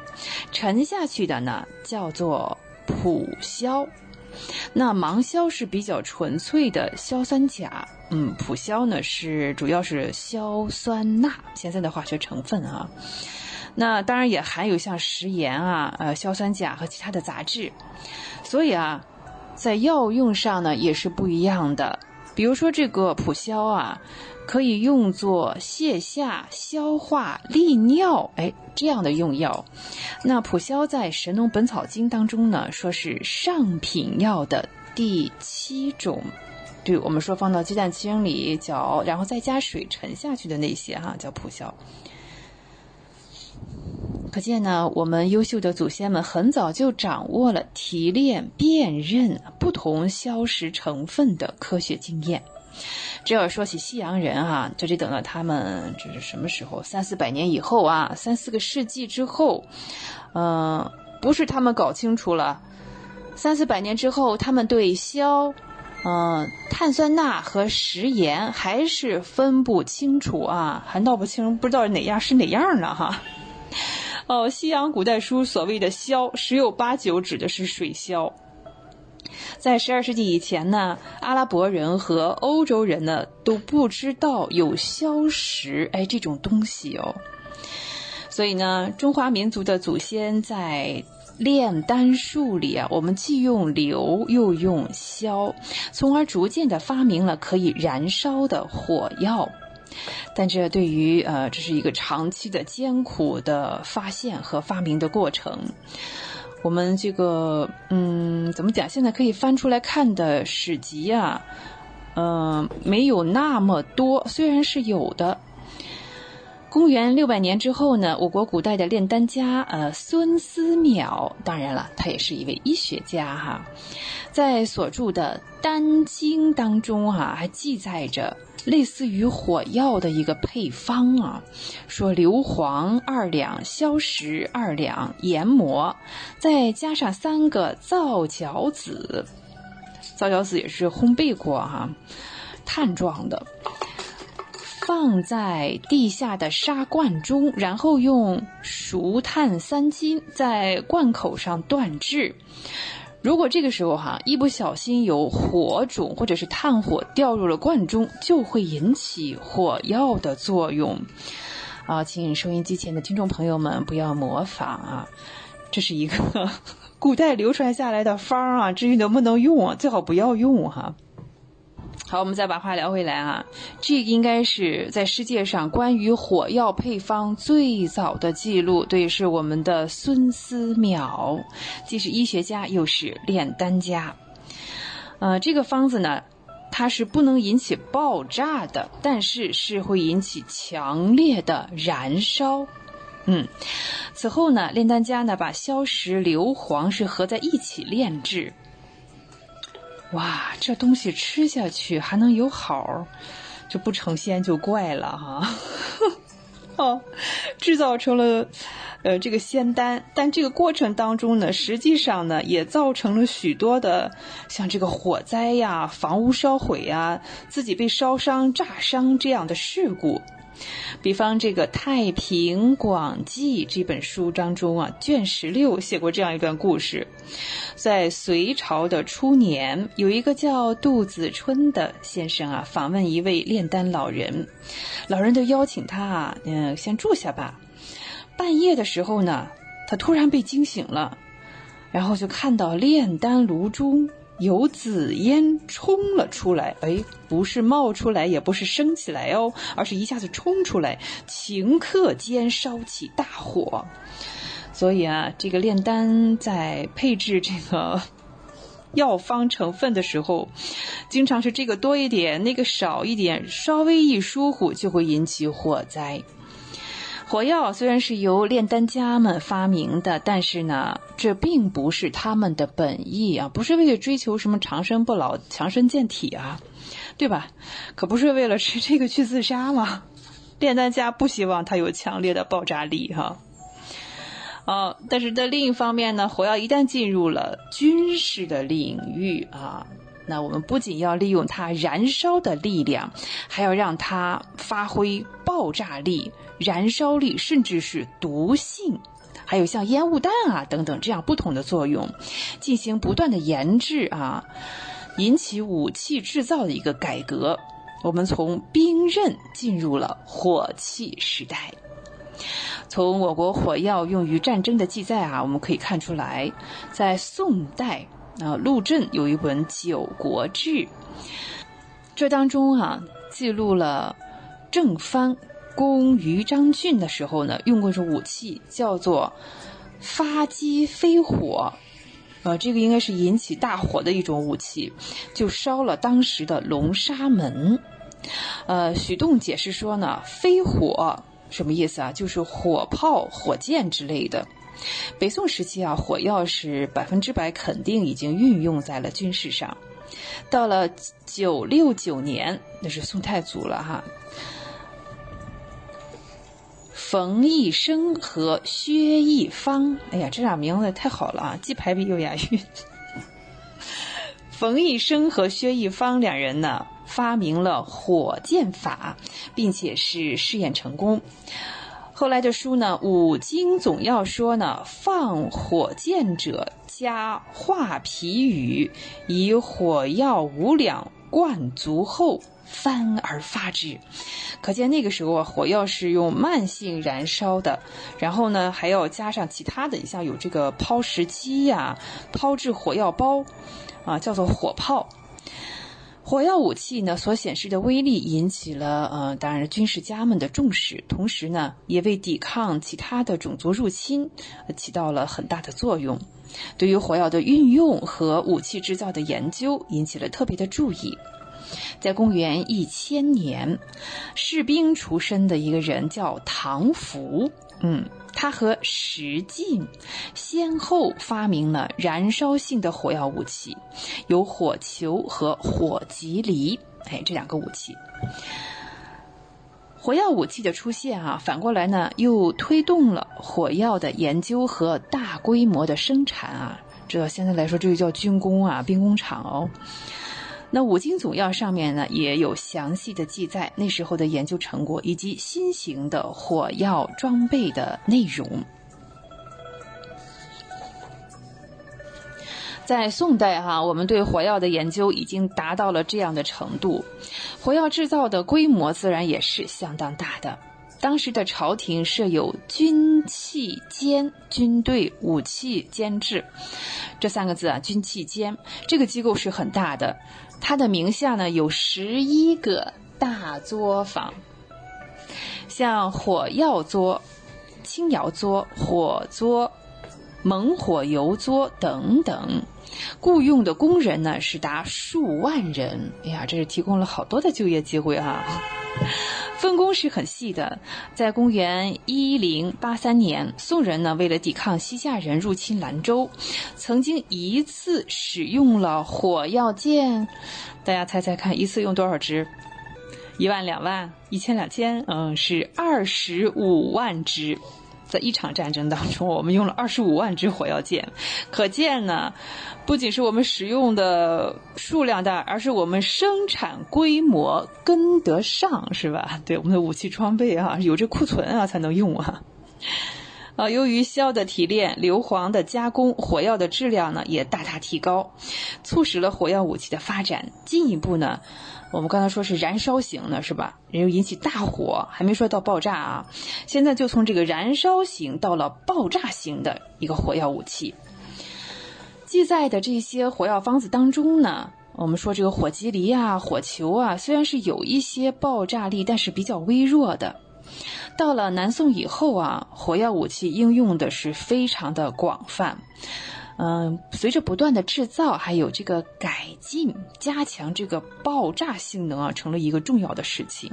沉下去的呢叫做普硝。那芒硝是比较纯粹的硝酸钾，嗯，普硝呢是主要是硝酸钠，现在的化学成分啊。那当然也含有像食盐啊、呃硝酸钾和其他的杂质，所以啊。在药用上呢，也是不一样的。比如说这个普硝啊，可以用作泻下、消化、利尿，哎，这样的用药。那普硝在《神农本草经》当中呢，说是上品药的第七种。对我们说放到鸡蛋清里搅，然后再加水沉下去的那些哈，叫普硝。可见呢，我们优秀的祖先们很早就掌握了提炼、辨认不同硝石成分的科学经验。这要说起西洋人啊，就得等到他们这是什么时候？三四百年以后啊，三四个世纪之后，嗯，不是他们搞清楚了，三四百年之后，他们对硝、嗯，碳酸钠和食盐还是分不清楚啊，还闹不清，不知道哪样是哪样呢？哈。哦，西洋古代书所谓的硝，十有八九指的是水硝。在十二世纪以前呢，阿拉伯人和欧洲人呢都不知道有硝石，哎，这种东西哦。所以呢，中华民族的祖先在炼丹术里啊，我们既用硫又用硝，从而逐渐的发明了可以燃烧的火药。但这对于呃，这是一个长期的艰苦的发现和发明的过程。我们这个嗯，怎么讲？现在可以翻出来看的史籍啊，嗯，没有那么多，虽然是有的。公元六百年之后呢，我国古代的炼丹家呃孙思邈，当然了，他也是一位医学家哈，在所著的《丹经》当中哈，还记载着类似于火药的一个配方啊，说硫磺二两，硝石二两，研磨，再加上三个皂角子，皂角子也是烘焙过哈，碳状的。放在地下的沙罐中，然后用熟炭三斤在罐口上锻制。如果这个时候哈一不小心有火种或者是炭火掉入了罐中，就会引起火药的作用。啊，请收音机前的听众朋友们不要模仿啊，这是一个 <laughs> 古代流传下来的方啊，至于能不能用啊，最好不要用哈。好，我们再把话聊回来啊，这应该是在世界上关于火药配方最早的记录，对，是我们的孙思邈，既是医学家又是炼丹家。呃，这个方子呢，它是不能引起爆炸的，但是是会引起强烈的燃烧。嗯，此后呢，炼丹家呢把硝石、硫磺是合在一起炼制。哇，这东西吃下去还能有好，这不成仙就怪了哈！<laughs> 哦，制造成了呃这个仙丹，但这个过程当中呢，实际上呢也造成了许多的像这个火灾呀、房屋烧毁呀、自己被烧伤、炸伤这样的事故。比方这个《太平广记》这本书当中啊，卷十六写过这样一段故事：在隋朝的初年，有一个叫杜子春的先生啊，访问一位炼丹老人，老人就邀请他啊，嗯，先住下吧。半夜的时候呢，他突然被惊醒了，然后就看到炼丹炉中。有紫烟冲了出来，哎，不是冒出来，也不是升起来哦，而是一下子冲出来，顷刻间烧起大火。所以啊，这个炼丹在配置这个药方成分的时候，经常是这个多一点，那个少一点，稍微一疏忽就会引起火灾。火药虽然是由炼丹家们发明的，但是呢，这并不是他们的本意啊，不是为了追求什么长生不老、强身健体啊，对吧？可不是为了吃这个去自杀吗？<laughs> 炼丹家不希望它有强烈的爆炸力哈。哦，但是在另一方面呢，火药一旦进入了军事的领域啊。那我们不仅要利用它燃烧的力量，还要让它发挥爆炸力、燃烧力，甚至是毒性，还有像烟雾弹啊等等这样不同的作用，进行不断的研制啊，引起武器制造的一个改革。我们从兵刃进入了火器时代。从我国火药用于战争的记载啊，我们可以看出来，在宋代。啊，陆震有一本《九国志》，这当中啊记录了郑藩攻于章郡的时候呢，用过一种武器，叫做发机飞火。呃，这个应该是引起大火的一种武器，就烧了当时的龙沙门。呃，许栋解释说呢，飞火什么意思啊？就是火炮、火箭之类的。北宋时期啊，火药是百分之百肯定已经运用在了军事上。到了九六九年，那是宋太祖了哈。冯一生和薛一方，哎呀，这俩名字太好了啊，既排比又押韵。冯一生和薛一方两人呢，发明了火箭法，并且是试验成功。后来的书呢，《五经总要》说呢，放火箭者加画皮语，以火药五两灌足后，翻而发之。可见那个时候啊，火药是用慢性燃烧的，然后呢，还要加上其他的，像有这个抛石机呀、抛掷火药包，啊，叫做火炮。火药武器呢所显示的威力引起了呃，当然军事家们的重视，同时呢也为抵抗其他的种族入侵起到了很大的作用。对于火药的运用和武器制造的研究引起了特别的注意。在公元一千年，士兵出身的一个人叫唐福，嗯，他和石进先后发明了燃烧性的火药武器，有火球和火棘犁，哎，这两个武器。火药武器的出现啊，反过来呢，又推动了火药的研究和大规模的生产啊。这现在来说，这就叫军工啊，兵工厂哦。那五经总要上面呢，也有详细的记载那时候的研究成果以及新型的火药装备的内容。在宋代哈，我们对火药的研究已经达到了这样的程度，火药制造的规模自然也是相当大的。当时的朝廷设有军器监，军队武器监制这三个字啊，军器监这个机构是很大的。他的名下呢有十一个大作坊，像火药作、青窑作、火作、猛火油作等等，雇佣的工人呢是达数万人。哎呀，这是提供了好多的就业机会啊。分工是很细的。在公元一零八三年，宋人呢为了抵抗西夏人入侵兰州，曾经一次使用了火药箭。大家猜猜看，一次用多少支？一万、两万、一千、两千？嗯，是二十五万支。在一场战争当中，我们用了二十五万支火药箭，可见呢，不仅是我们使用的数量大，而是我们生产规模跟得上，是吧？对，我们的武器装备啊，有这库存啊才能用啊。啊，由于硝的提炼、硫磺的加工，火药的质量呢也大大提高，促使了火药武器的发展。进一步呢。我们刚才说是燃烧型的，是吧？然后引起大火，还没说到爆炸啊。现在就从这个燃烧型到了爆炸型的一个火药武器。记载的这些火药方子当中呢，我们说这个火棘梨啊、火球啊，虽然是有一些爆炸力，但是比较微弱的。到了南宋以后啊，火药武器应用的是非常的广泛。嗯，随着不断的制造，还有这个改进、加强这个爆炸性能啊，成了一个重要的事情。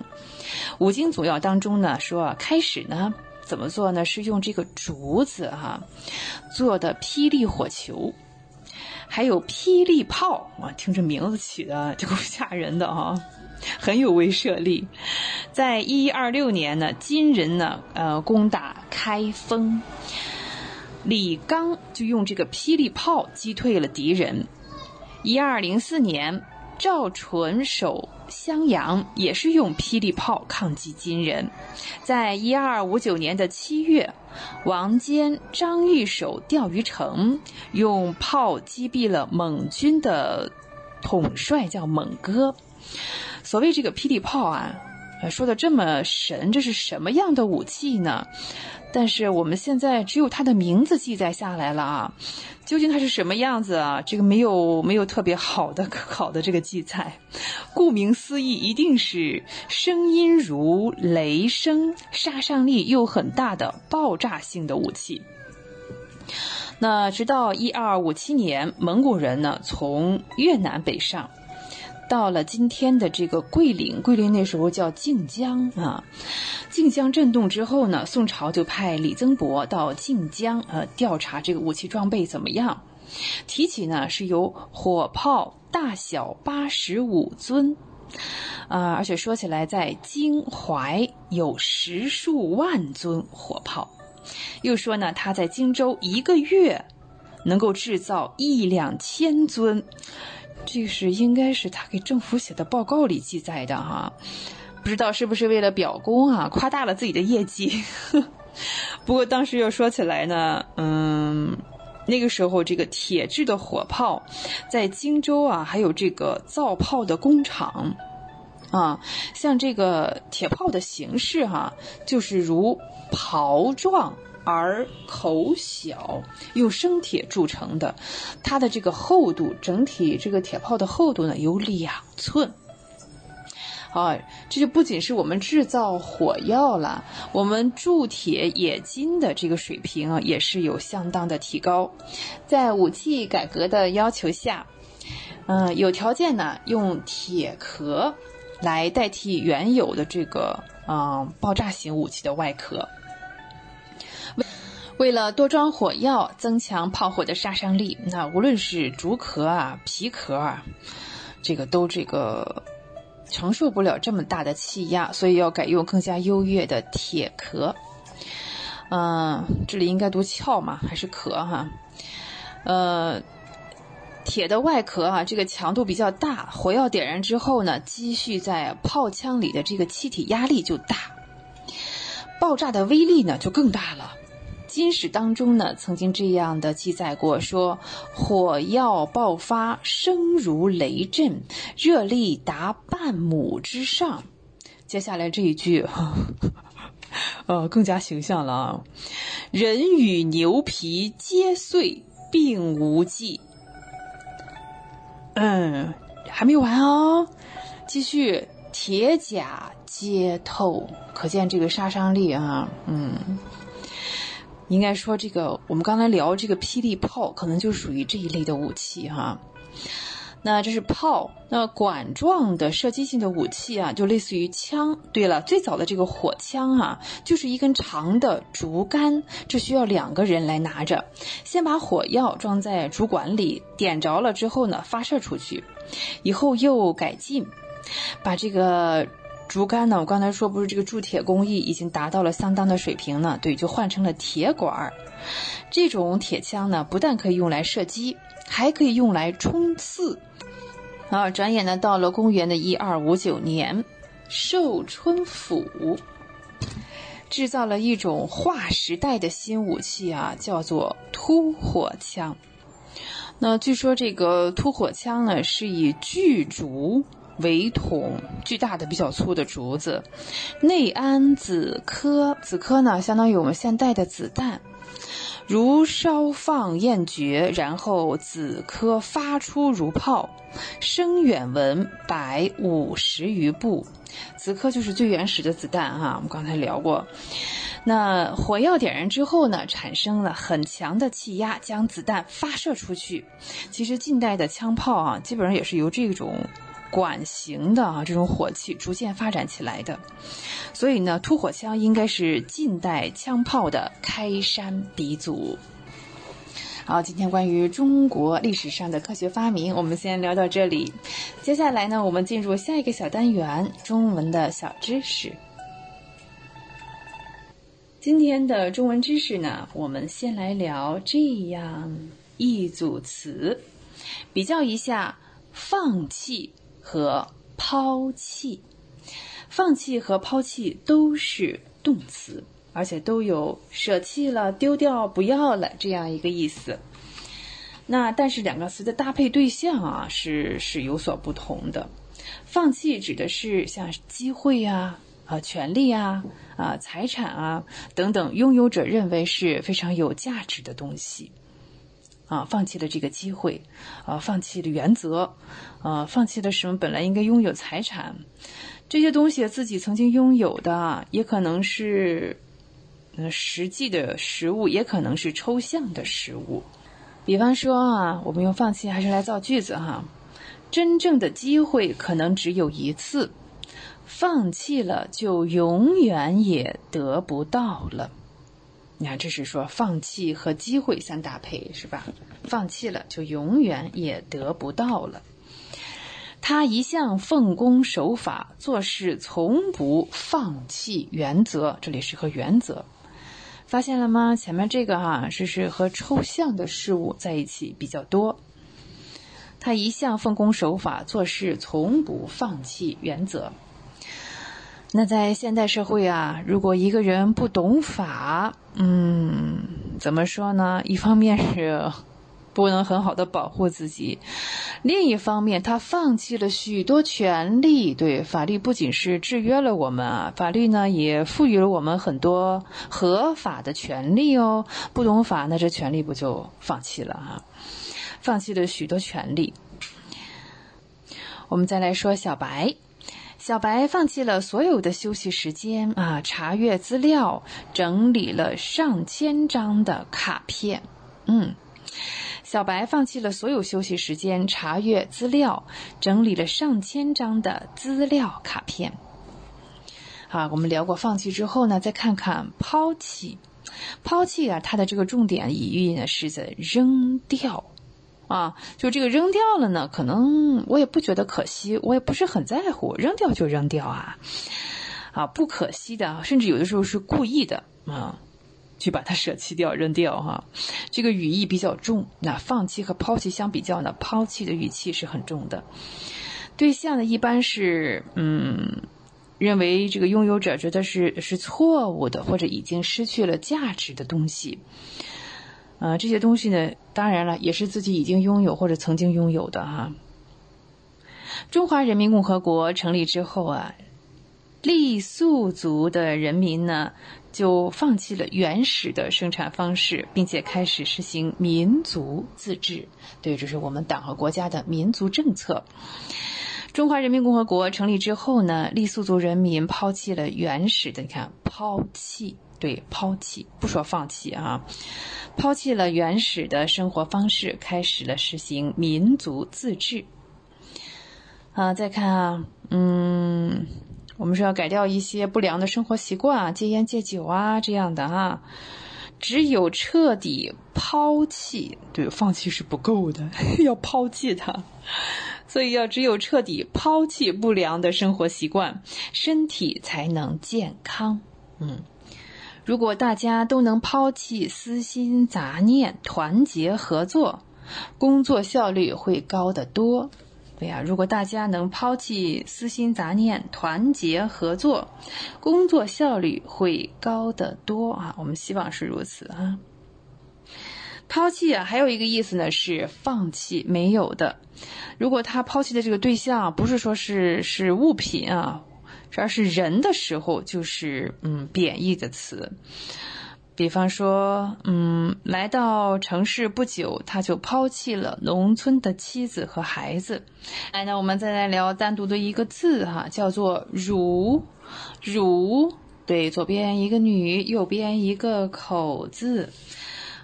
五经总要当中呢说，开始呢怎么做呢？是用这个竹子哈做的霹雳火球，还有霹雳炮啊，听这名字起的就够吓人的啊，<laughs> 很有威慑力。在一一二六年呢，金人呢呃攻打开封。李纲就用这个霹雳炮击退了敌人。一二零四年，赵纯守襄阳，也是用霹雳炮抗击金人。在一二五九年的七月，王坚、张玉守钓鱼城，用炮击毙了蒙军的统帅，叫蒙哥。所谓这个霹雳炮啊，说的这么神，这是什么样的武器呢？但是我们现在只有它的名字记载下来了啊，究竟它是什么样子啊？这个没有没有特别好的可考的这个记载。顾名思义，一定是声音如雷声、杀伤力又很大的爆炸性的武器。那直到一二五七年，蒙古人呢从越南北上。到了今天的这个桂林，桂林那时候叫靖江啊。靖江震动之后呢，宋朝就派李增博到靖江呃调查这个武器装备怎么样。提起呢是有火炮大小八十五尊，啊，而且说起来在京淮有十数万尊火炮。又说呢他在荆州一个月能够制造一两千尊。这是应该是他给政府写的报告里记载的哈，不知道是不是为了表功啊，夸大了自己的业绩。<laughs> 不过当时要说起来呢，嗯，那个时候这个铁制的火炮在荆州啊，还有这个造炮的工厂啊，像这个铁炮的形式哈，就是如袍状而口小，用生铁铸成的，它的这个厚度，整体这个铁炮的厚度呢有两寸。啊，这就不仅是我们制造火药了，我们铸铁冶金的这个水平啊，也是有相当的提高。在武器改革的要求下，嗯，有条件呢，用铁壳来代替原有的这个嗯爆炸型武器的外壳。为了多装火药，增强炮火的杀伤力，那无论是竹壳啊、皮壳啊，这个都这个。承受不了这么大的气压，所以要改用更加优越的铁壳。嗯，这里应该读壳嘛，还是壳哈？呃，铁的外壳啊，这个强度比较大，火药点燃之后呢，积蓄在炮枪里的这个气体压力就大，爆炸的威力呢就更大了。金史当中呢，曾经这样的记载过：说火药爆发，声如雷震，热力达半亩之上。接下来这一句，呃，更加形象了啊！人与牛皮皆碎，并无迹。嗯，还没完哦，继续，铁甲皆透，可见这个杀伤力啊，嗯。应该说，这个我们刚才聊这个霹雳炮，可能就属于这一类的武器哈。那这是炮，那管状的射击性的武器啊，就类似于枪。对了，最早的这个火枪啊，就是一根长的竹竿，这需要两个人来拿着，先把火药装在竹管里，点着了之后呢，发射出去，以后又改进，把这个。竹竿呢？我刚才说不是这个铸铁工艺已经达到了相当的水平呢？对，就换成了铁管儿。这种铁枪呢，不但可以用来射击，还可以用来冲刺。啊，转眼呢，到了公元的一二五九年，寿春府制造了一种划时代的新武器啊，叫做突火枪。那据说这个突火枪呢，是以巨竹。为筒，巨大的、比较粗的竹子，内安子颗，子颗呢，相当于我们现代的子弹。如烧放焰绝，然后子颗发出如炮，声远闻百五十余步。子颗就是最原始的子弹哈，我们刚才聊过。那火药点燃之后呢，产生了很强的气压，将子弹发射出去。其实近代的枪炮啊，基本上也是由这种。管型的啊，这种火器逐渐发展起来的，所以呢，突火枪应该是近代枪炮的开山鼻祖。好，今天关于中国历史上的科学发明，我们先聊到这里。接下来呢，我们进入下一个小单元——中文的小知识。今天的中文知识呢，我们先来聊这样一组词，比较一下放弃。和抛弃，放弃和抛弃都是动词，而且都有舍弃了、丢掉、不要了这样一个意思。那但是两个词的搭配对象啊是是有所不同的。放弃指的是像机会啊、啊权利啊、啊财产啊等等，拥有者认为是非常有价值的东西。啊，放弃了这个机会，啊，放弃了原则，啊，放弃了什么本来应该拥有财产，这些东西自己曾经拥有的，也可能是，呃，实际的实物，也可能是抽象的实物。比方说啊，我们用放弃还是来造句子哈，真正的机会可能只有一次，放弃了就永远也得不到了。你看，这是说放弃和机会相搭配，是吧？放弃了就永远也得不到了。他一向奉公守法，做事从不放弃原则。这里是和原则，发现了吗？前面这个哈，这是和抽象的事物在一起比较多。他一向奉公守法，做事从不放弃原则。那在现代社会啊，如果一个人不懂法，嗯，怎么说呢？一方面是不能很好的保护自己。另一方面，他放弃了许多权利。对，法律不仅是制约了我们啊，法律呢也赋予了我们很多合法的权利哦。不懂法，那这权利不就放弃了啊？放弃了许多权利。我们再来说小白。小白放弃了所有的休息时间啊，查阅资料，整理了上千张的卡片。嗯，小白放弃了所有休息时间，查阅资料，整理了上千张的资料卡片。好，我们聊过放弃之后呢，再看看抛弃。抛弃啊，它的这个重点隐喻呢是在扔掉。啊，就这个扔掉了呢，可能我也不觉得可惜，我也不是很在乎，扔掉就扔掉啊，啊，不可惜的，甚至有的时候是故意的啊，去把它舍弃掉、扔掉哈，这个语义比较重。那放弃和抛弃相比较呢，抛弃的语气是很重的。对象呢，一般是嗯，认为这个拥有者觉得是是错误的，或者已经失去了价值的东西。啊，这些东西呢，当然了，也是自己已经拥有或者曾经拥有的哈。中华人民共和国成立之后啊，傈僳族的人民呢，就放弃了原始的生产方式，并且开始实行民族自治。对，这是我们党和国家的民族政策。中华人民共和国成立之后呢，傈僳族人民抛弃了原始的，你看，抛弃。对，抛弃不说放弃啊，抛弃了原始的生活方式，开始了实行民族自治。啊，再看啊，嗯，我们说要改掉一些不良的生活习惯啊，戒烟戒酒啊这样的哈。只有彻底抛弃，对，放弃是不够的，<laughs> 要抛弃它，所以要只有彻底抛弃不良的生活习惯，身体才能健康。嗯。如果大家都能抛弃私心杂念，团结合作，工作效率会高得多。对呀，如果大家能抛弃私心杂念，团结合作，工作效率会高得多啊！我们希望是如此啊。抛弃啊，还有一个意思呢，是放弃没有的。如果他抛弃的这个对象不是说是是物品啊。只要是人的时候，就是嗯贬义的词。比方说，嗯，来到城市不久，他就抛弃了农村的妻子和孩子。哎，那我们再来聊单独的一个字哈，叫做“如”。如，对，左边一个女，右边一个口字。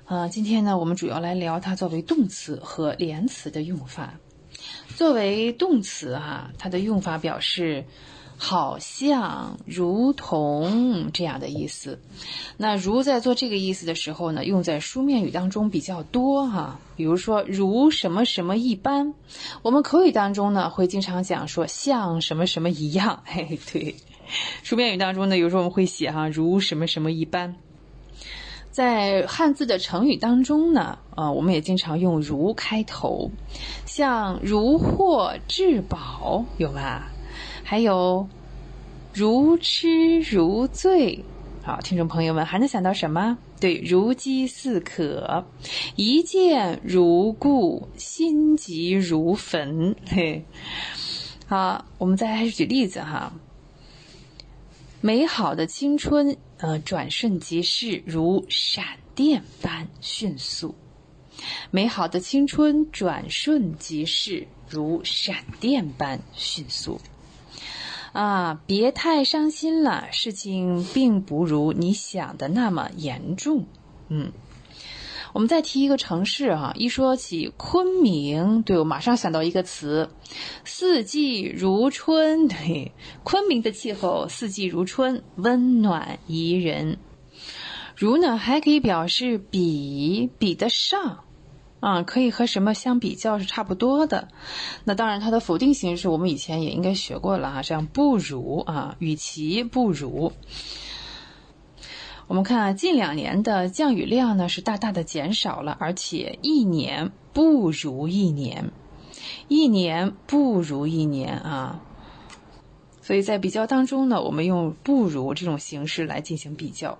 啊，今天呢，我们主要来聊它作为动词和连词的用法。作为动词哈，它的用法表示。好像、如同这样的意思，那如在做这个意思的时候呢，用在书面语当中比较多哈。比如说，如什么什么一般，我们口语当中呢会经常讲说像什么什么一样。<laughs> 嘿，对，书面语当中呢，有时候我们会写哈如什么什么一般。在汉字的成语当中呢，呃，我们也经常用如开头，像如获至宝，有吧？还有，如痴如醉，好，听众朋友们还能想到什么？对，如饥似渴，一见如故，心急如焚。嘿，<laughs> 好，我们再来举例子哈。美好的青春，呃，转瞬即逝，如闪电般迅速。美好的青春，转瞬即逝，如闪电般迅速。啊，别太伤心了，事情并不如你想的那么严重。嗯，我们再提一个城市哈，一说起昆明，对我马上想到一个词，四季如春。对，昆明的气候四季如春，温暖宜人。如呢，还可以表示比，比得上。啊，可以和什么相比较是差不多的。那当然，它的否定形式我们以前也应该学过了哈，这样不如啊，与其不如。我们看啊近两年的降雨量呢是大大的减少了，而且一年不如一年，一年不如一年啊。所以在比较当中呢，我们用不如这种形式来进行比较。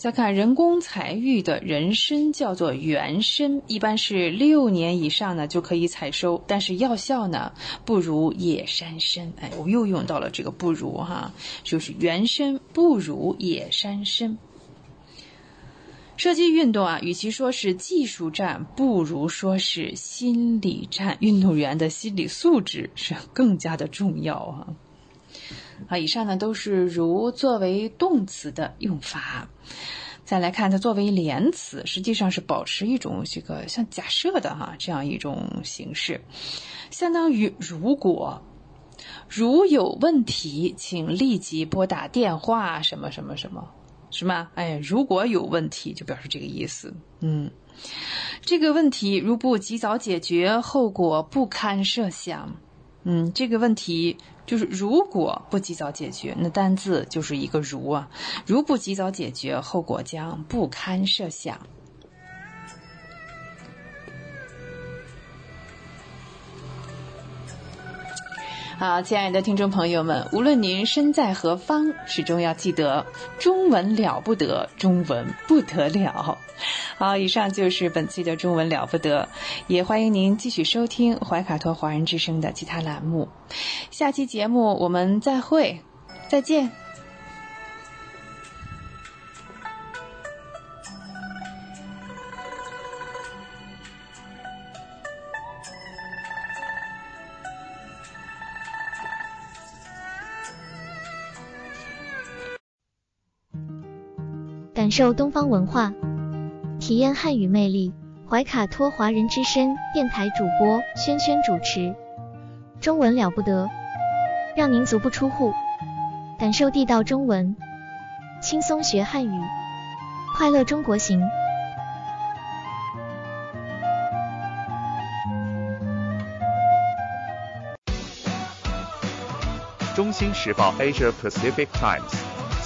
再看人工采育的人参，叫做原参，一般是六年以上呢就可以采收，但是药效呢不如野山参。哎，我又用到了这个不如哈，就是原参不如野山参。射击运动啊，与其说是技术战，不如说是心理战。运动员的心理素质是更加的重要啊。啊，以上呢都是如作为动词的用法。再来看它作为连词，实际上是保持一种这个像假设的哈这样一种形式，相当于如果如有问题，请立即拨打电话什么什么什么。是吗？哎，如果有问题，就表示这个意思。嗯，这个问题如不及早解决，后果不堪设想。嗯，这个问题就是如果不及早解决，那单字就是一个如啊，如不及早解决，后果将不堪设想。好，亲爱的听众朋友们，无论您身在何方，始终要记得中文了不得，中文不得了。好，以上就是本期的中文了不得，也欢迎您继续收听怀卡托华人之声的其他栏目。下期节目我们再会，再见。
感受东方文化，体验汉语魅力。怀卡托华人之声电台主播轩轩主持，中文了不得，让您足不出户，感受地道中文，轻松学汉语，快乐中国行。
中新时报 Asia Pacific Times。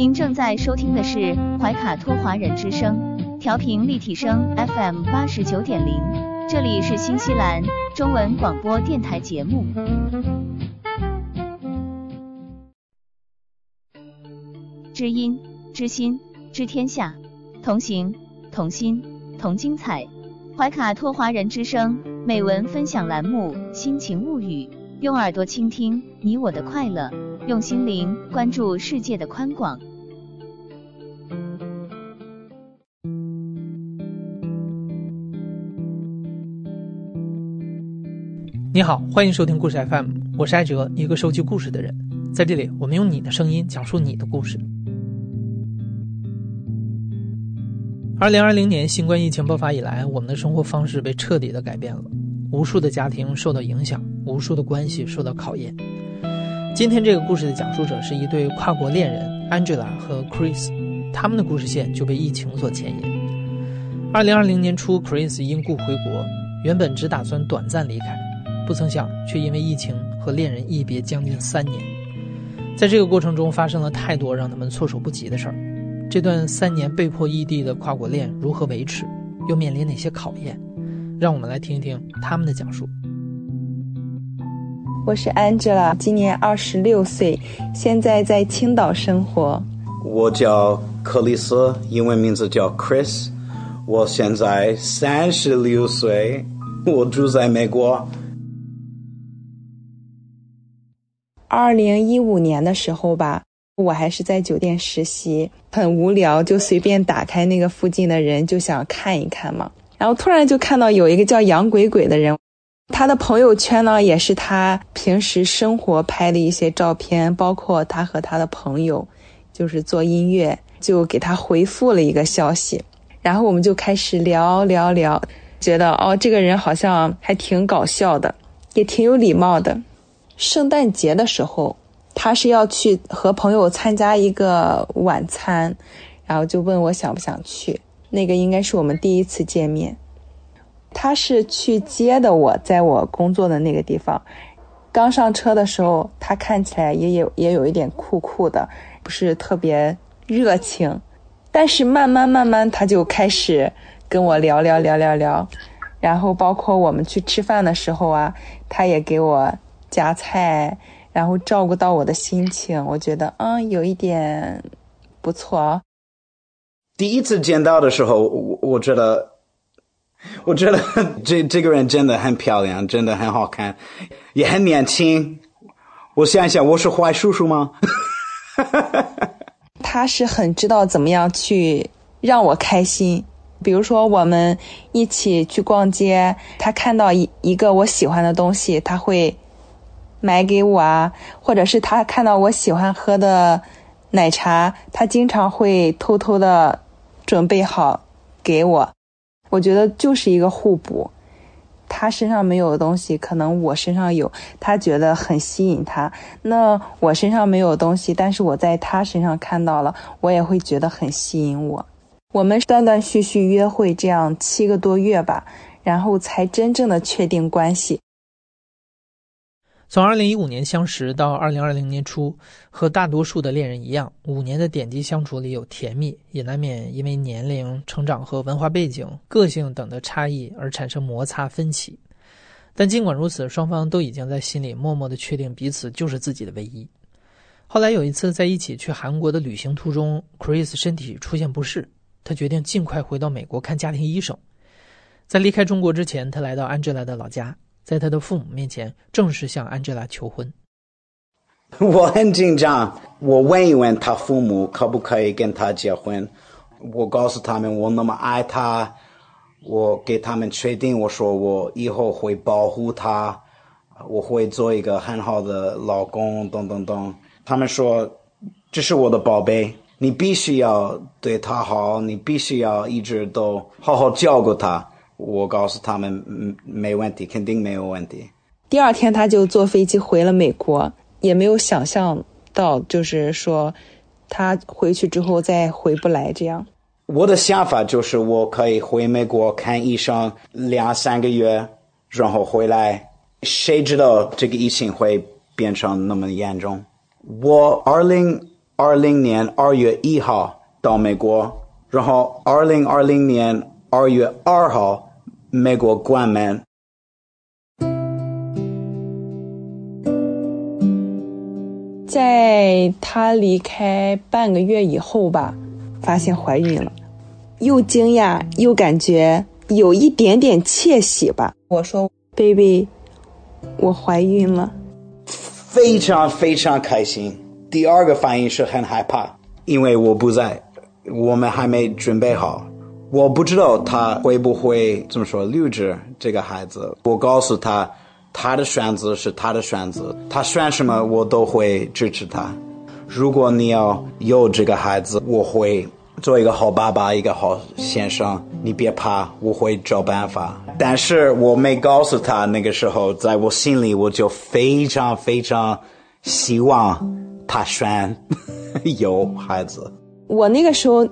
您正在收听的是怀卡托华人之声，调频立体声 FM 八十九点零，这里是新西兰中文广播电台节目。知音、知心、知天下，同行、同心、同精彩。怀卡托华人之声美文分享栏目《心情物语》，用耳朵倾听你我的快乐，用心灵关注世界的宽广。
你好，欢迎收听故事 FM，我是艾哲，一个收集故事的人。在这里，我们用你的声音讲述你的故事。二零二零年新冠疫情爆发以来，我们的生活方式被彻底的改变了，无数的家庭受到影响，无数的关系受到考验。今天这个故事的讲述者是一对跨国恋人 Angela 和 Chris，他们的故事线就被疫情所牵引。二零二零年初，Chris 因故回国，原本只打算短暂离开。不曾想，却因为疫情和恋人一别将近三年，在这个过程中发生了太多让他们措手不及的事儿。这段三年被迫异地的跨国恋如何维持，又面临哪些考验？让我们来听一听他们的讲述。
我是 Angela，今年二十六岁，现在在青岛生活。
我叫克里斯，英文名字叫 Chris，我现在三十六岁，我住在美国。
二零一五年的时候吧，我还是在酒店实习，很无聊，就随便打开那个附近的人，就想看一看嘛。然后突然就看到有一个叫杨鬼鬼的人，他的朋友圈呢也是他平时生活拍的一些照片，包括他和他的朋友就是做音乐，就给他回复了一个消息。然后我们就开始聊聊聊，觉得哦，这个人好像还挺搞笑的，也挺有礼貌的。圣诞节的时候，他是要去和朋友参加一个晚餐，然后就问我想不想去。那个应该是我们第一次见面。他是去接的我，在我工作的那个地方。刚上车的时候，他看起来也有也有一点酷酷的，不是特别热情。但是慢慢慢慢，他就开始跟我聊聊聊聊聊。然后包括我们去吃饭的时候啊，他也给我夹菜，然后照顾到我的心情。我觉得，嗯，有一点不错。
第一次见到的时候，我我觉得。我觉得 <laughs> 这这个人真的很漂亮，真的很好看，也很年轻。我想一想，我是坏叔叔吗？<laughs>
他是很知道怎么样去让我开心。比如说，我们一起去逛街，他看到一一个我喜欢的东西，他会买给我啊；或者是他看到我喜欢喝的奶茶，他经常会偷偷的准备好给我。我觉得就是一个互补，他身上没有的东西，可能我身上有，他觉得很吸引他。那我身上没有东西，但是我在他身上看到了，我也会觉得很吸引我。我们断断续续约会这样七个多月吧，然后才真正的确定关系。
从二零一五年相识到二零二零年初，和大多数的恋人一样，五年的点滴相处里有甜蜜，也难免因为年龄、成长和文化背景、个性等的差异而产生摩擦分歧。但尽管如此，双方都已经在心里默默的确定彼此就是自己的唯一。后来有一次在一起去韩国的旅行途中，Chris 身体出现不适，他决定尽快回到美国看家庭医生。在离开中国之前，他来到安吉拉的老家。在他的父母面前正式向安吉拉求婚。<laughs>
我很紧张，我问一问他父母可不可以跟他结婚。我告诉他们我那么爱他，我给他们确定，我说我以后会保护他，我会做一个很好的老公，等等等。他们说这是我的宝贝，你必须要对他好，你必须要一直都好好照顾他。我告诉他们，嗯，没问题，肯定没有问题。
第二天他就坐飞机回了美国，也没有想象到，就是说他回去之后再回不来这样。
我的想法就是我可以回美国看医生两三个月，然后回来。谁知道这个疫情会变成那么严重？我二零二零年二月一号到美国，然后二零二零年二月二号。美国关门，
在她离开半个月以后吧，发现怀孕了，又惊讶又感觉有一点点窃喜吧。我说：“baby，我怀孕了。”
非常非常开心。第二个反应是很害怕，因为我不在，我们还没准备好。我不知道他会不会怎么说留着这个孩子。我告诉他，他的选择是他的选择，他选什么我都会支持他。如果你要有这个孩子，我会做一个好爸爸，一个好先生。你别怕，我会找办法。但是我没告诉他，那个时候在我心里我就非常非常希望他选 <laughs> 有孩子。
我那个时候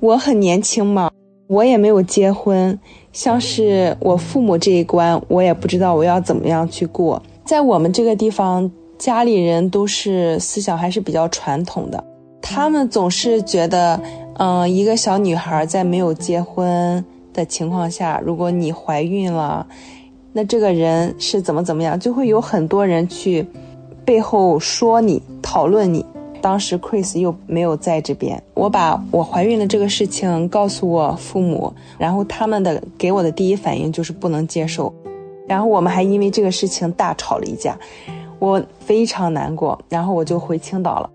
我很年轻嘛。我也没有结婚，像是我父母这一关，我也不知道我要怎么样去过。在我们这个地方，家里人都是思想还是比较传统的，他们总是觉得，嗯，一个小女孩在没有结婚的情况下，如果你怀孕了，那这个人是怎么怎么样，就会有很多人去背后说你，讨论你。当时 Chris 又没有在这边，我把我怀孕的这个事情告诉我父母，然后他们的给我的第一反应就是不能接受，然后我们还因为这个事情大吵了一架，我非常难过，然后我就回青岛了。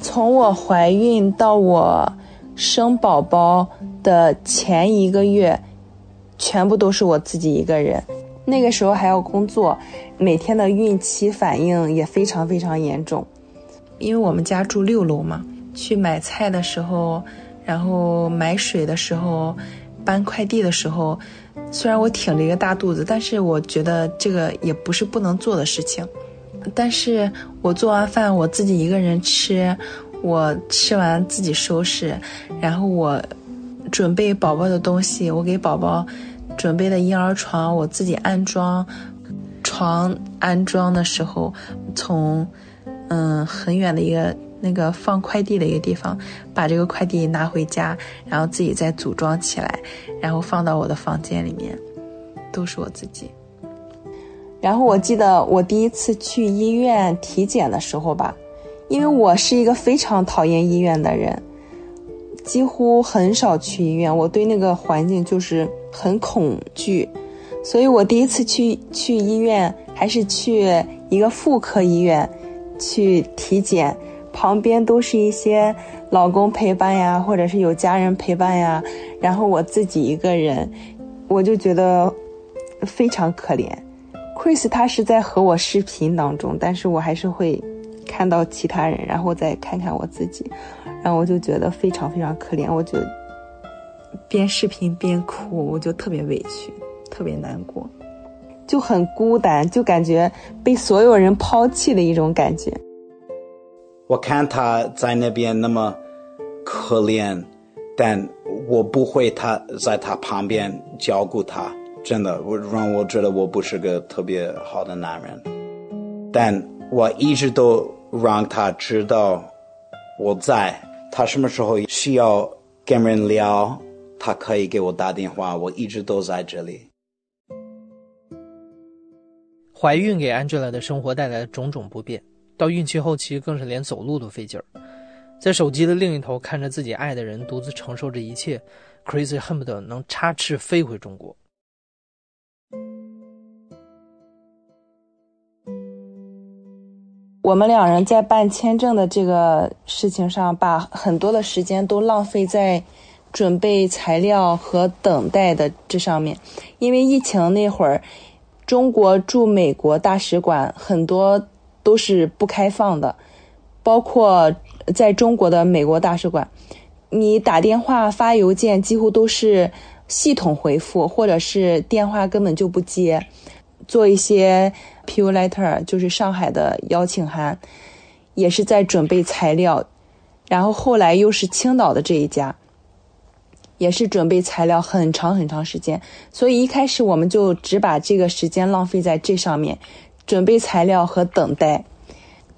从我怀孕到我生宝宝的前一个月，全部都是我自己一个人，那个时候还要工作，每天的孕期反应也非常非常严重。因为我们家住六楼嘛，去买菜的时候，然后买水的时候，搬快递的时候，虽然我挺着一个大肚子，但是我觉得这个也不是不能做的事情。但是我做完饭我自己一个人吃，我吃完自己收拾，然后我准备宝宝的东西，我给宝宝准备的婴儿床，我自己安装。床安装的时候，从嗯很远的一个那个放快递的一个地方，把这个快递拿回家，然后自己再组装起来，然后放到我的房间里面，都是我自己。然后我记得我第一次去医院体检的时候吧，因为我是一个非常讨厌医院的人，几乎很少去医院，我对那个环境就是很恐惧。所以我第一次去去医院，还是去一个妇科医院去体检，旁边都是一些老公陪伴呀，或者是有家人陪伴呀，然后我自己一个人，我就觉得非常可怜。Chris 他是在和我视频当中，但是我还是会看到其他人，然后再看看我自己，然后我就觉得非常非常可怜，我就边视频边哭，我就特别委屈。特别难过，就很孤单，就感觉被所有人抛弃的一种感觉。
我看他在那边那么可怜，但我不会他在他旁边照顾他，真的，我让我觉得我不是个特别好的男人。但我一直都让他知道我在，他什么时候需要跟人聊，他可以给我打电话，我一直都在这里。
怀孕给 Angela 的生活带来种种不便，到孕期后期更是连走路都费劲儿。在手机的另一头看着自己爱的人独自承受这一切，Crazy 恨不得能插翅飞回中国。
我们两人在办签证的这个事情上，把很多的时间都浪费在准备材料和等待的这上面，因为疫情那会儿。中国驻美国大使馆很多都是不开放的，包括在中国的美国大使馆，你打电话发邮件几乎都是系统回复，或者是电话根本就不接。做一些 PU letter 就是上海的邀请函，也是在准备材料，然后后来又是青岛的这一家。也是准备材料很长很长时间，所以一开始我们就只把这个时间浪费在这上面，准备材料和等待。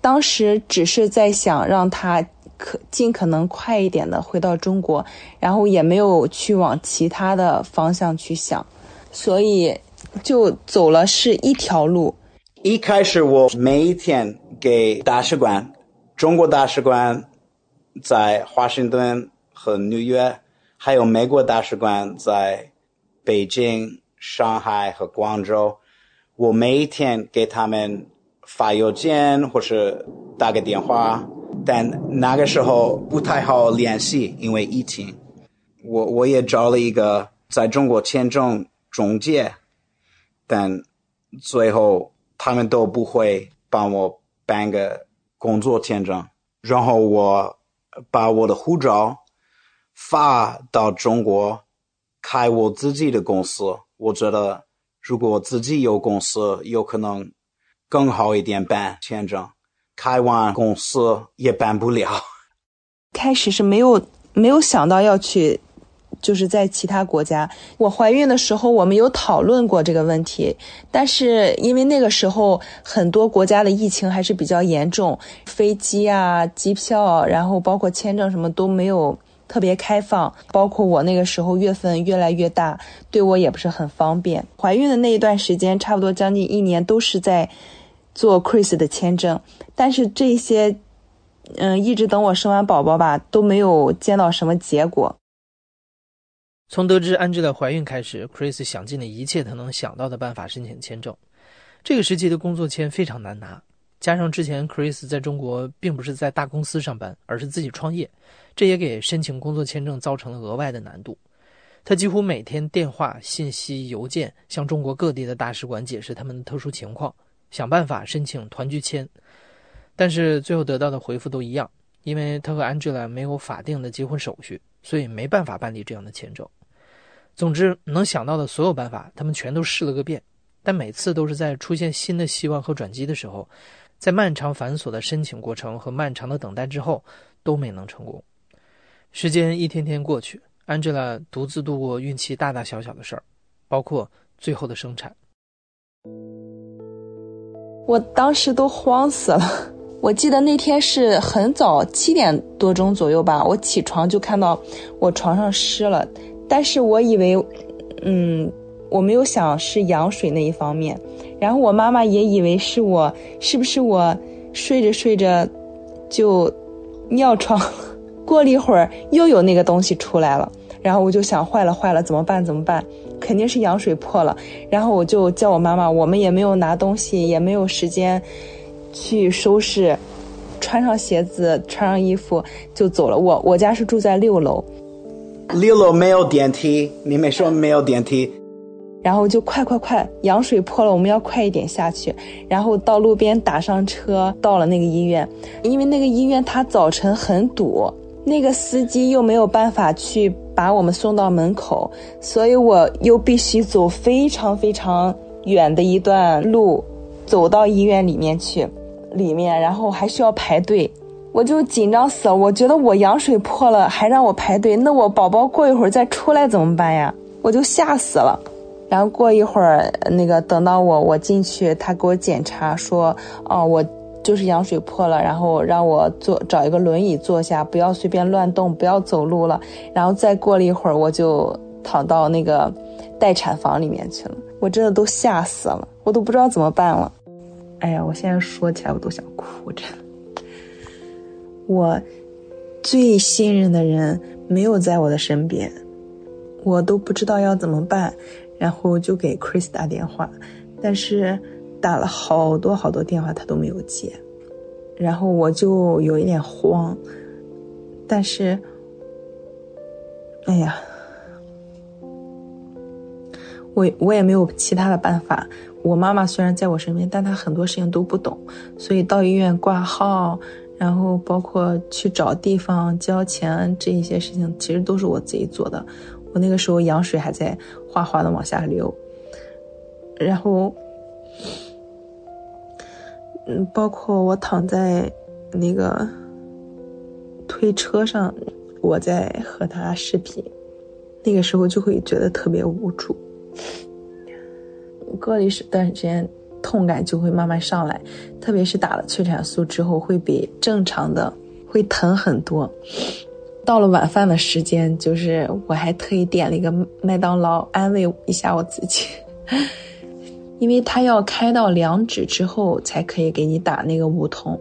当时只是在想让他可尽可能快一点的回到中国，然后也没有去往其他的方向去想，所以就走了是一条路。
一开始我每一天给大使馆，中国大使馆在华盛顿和纽约。还有美国大使馆在北京、上海和广州，我每一天给他们发邮件或是打个电话，但那个时候不太好联系，因为疫情。我我也找了一个在中国签证中介，但最后他们都不会帮我办个工作签证，然后我把我的护照。发到中国开我自己的公司，我觉得如果自己有公司，有可能更好一点办签证。开完公司也办不了。<laughs>
开始是没有没有想到要去，就是在其他国家。我怀孕的时候，我们有讨论过这个问题，但是因为那个时候很多国家的疫情还是比较严重，飞机啊、机票，然后包括签证什么都没有。特别开放，包括我那个时候月份越来越大，对我也不是很方便。怀孕的那一段时间，差不多将近一年都是在做 Chris 的签证，但是这些，嗯，一直等我生完宝宝吧，都没有见到什么结果。
从得知安吉拉怀孕开始，Chris 想尽了一切他能想到的办法申请签证。这个时期的工作签非常难拿。加上之前 Chris 在中国并不是在大公司上班，而是自己创业，这也给申请工作签证造成了额外的难度。他几乎每天电话、信息、邮件向中国各地的大使馆解释他们的特殊情况，想办法申请团聚签。但是最后得到的回复都一样，因为他和 Angela 没有法定的结婚手续，所以没办法办理这样的签证。总之，能想到的所有办法，他们全都试了个遍，但每次都是在出现新的希望和转机的时候。在漫长繁琐的申请过程和漫长的等待之后，都没能成功。时间一天天过去 Angela 独自度过孕期大大小小的事儿，包括最后的生产。
我当时都慌死了。<laughs> 我记得那天是很早，七点多钟左右吧，我起床就看到我床上湿了，但是我以为，嗯，我没有想是羊水那一方面。然后我妈妈也以为是我，是不是我睡着睡着就尿床？过了一会儿又有那个东西出来了，然后我就想坏了坏了，怎么办怎么办？肯定是羊水破了。然后我就叫我妈妈，我们也没有拿东西，也没有时间去收拾，穿上鞋子，穿上衣服就走了。我我家是住在六楼，
六楼没有电梯，你没说没有电梯。
然后就快快快，羊水破了，我们要快一点下去。然后到路边打上车，到了那个医院，因为那个医院它早晨很堵，那个司机又没有办法去把我们送到门口，所以我又必须走非常非常远的一段路，走到医院里面去，里面然后还需要排队，我就紧张死了。我觉得我羊水破了还让我排队，那我宝宝过一会儿再出来怎么办呀？我就吓死了。然后过一会儿，那个等到我我进去，他给我检查说，哦，我就是羊水破了，然后让我坐找一个轮椅坐下，不要随便乱动，不要走路了。然后再过了一会儿，我就躺到那个待产房里面去了。我真的都吓死了，我都不知道怎么办了。哎呀，我现在说起来我都想哭，真的。我最信任的人没有在我的身边，我都不知道要怎么办。然后就给 Chris 打电话，但是打了好多好多电话他都没有接，然后我就有一点慌，但是，哎呀，我我也没有其他的办法。我妈妈虽然在我身边，但她很多事情都不懂，所以到医院挂号，然后包括去找地方交钱这一些事情，其实都是我自己做的。我那个时候羊水还在哗哗的往下流，然后，嗯，包括我躺在那个推车上，我在和他视频，那个时候就会觉得特别无助。隔离时段时间，痛感就会慢慢上来，特别是打了催产素之后，会比正常的会疼很多。到了晚饭的时间，就是我还特意点了一个麦当劳，安慰一下我自己，因为他要开到两指之后才可以给你打那个无痛，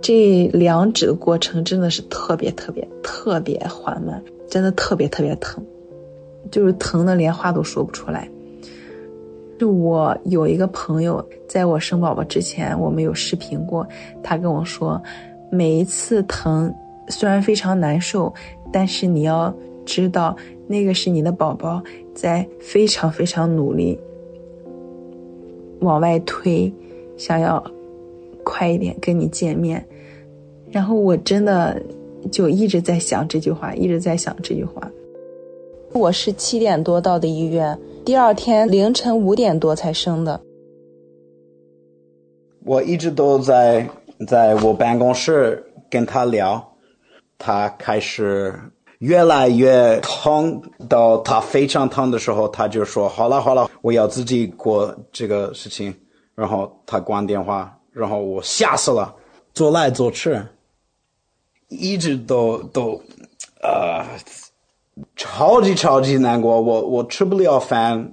这两指的过程真的是特别特别特别缓慢，真的特别特别疼，就是疼的连话都说不出来。就我有一个朋友，在我生宝宝之前，我们有视频过，他跟我说，每一次疼。虽然非常难受，但是你要知道，那个是你的宝宝在非常非常努力往外推，想要快一点跟你见面。然后我真的就一直在想这句话，一直在想这句话。我是七点多到的医院，第二天凌晨五点多才生的。
我一直都在在我办公室跟他聊。他开始越来越痛，到他非常疼的时候，他就说：“好了好了，我要自己过这个事情。”然后他关电话，然后我吓死了，做来做去，一直都都，呃，超级超级难过。我我吃不了饭，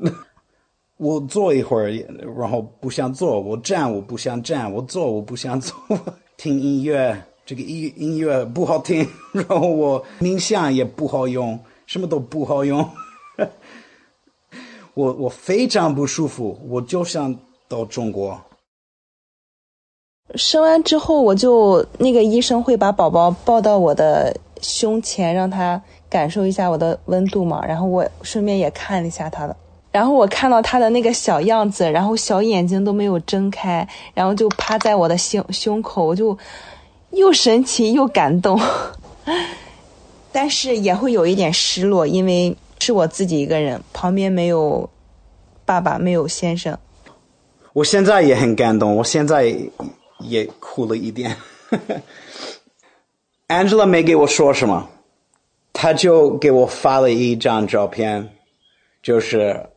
<laughs> 我坐一会儿，然后不想坐；我站，我不想站；我坐，我不想坐。<laughs> 听音乐。这个音音乐不好听，然后我冥想也不好用，什么都不好用。<laughs> 我我非常不舒服，我就想到中国。
生完之后，我就那个医生会把宝宝抱到我的胸前，让他感受一下我的温度嘛。然后我顺便也看了一下他的，然后我看到他的那个小样子，然后小眼睛都没有睁开，然后就趴在我的胸胸口，我就。又神奇又感动，<laughs> 但是也会有一点失落，因为是我自己一个人，旁边没有爸爸，没有先生。
我现在也很感动，我现在也哭了一点。Angela 没给我说什么，他就给我发了一张照片，就是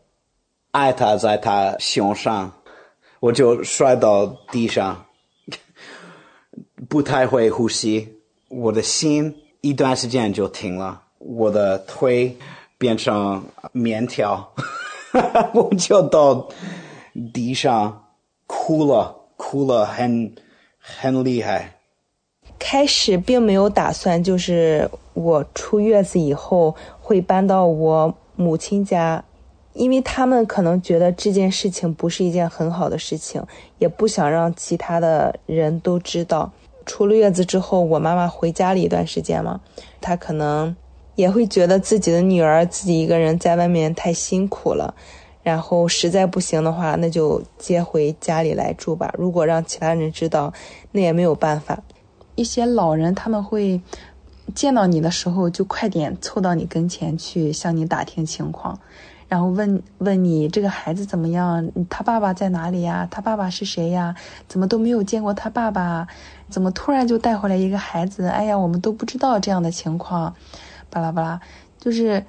艾塔在他胸上，我就摔到地上，不太会呼吸，我的心一段时间就停了，我的腿变成面条，<laughs> 我就到地上哭了，哭了很很厉害。
开始并没有打算，就是我出月子以后会搬到我母亲家，因为他们可能觉得这件事情不是一件很好的事情，也不想让其他的人都知道。出了月子之后，我妈妈回家了一段时间嘛，她可能也会觉得自己的女儿自己一个人在外面太辛苦了，然后实在不行的话，那就接回家里来住吧。如果让其他人知道，那也没有办法。一些老人他们会见到你的时候就快点凑到你跟前去向你打听情况，然后问问你这个孩子怎么样？他爸爸在哪里呀？他爸爸是谁呀？怎么都没有见过他爸爸？怎么突然就带回来一个孩子？哎呀，我们都不知道这样的情况，巴拉巴拉，就是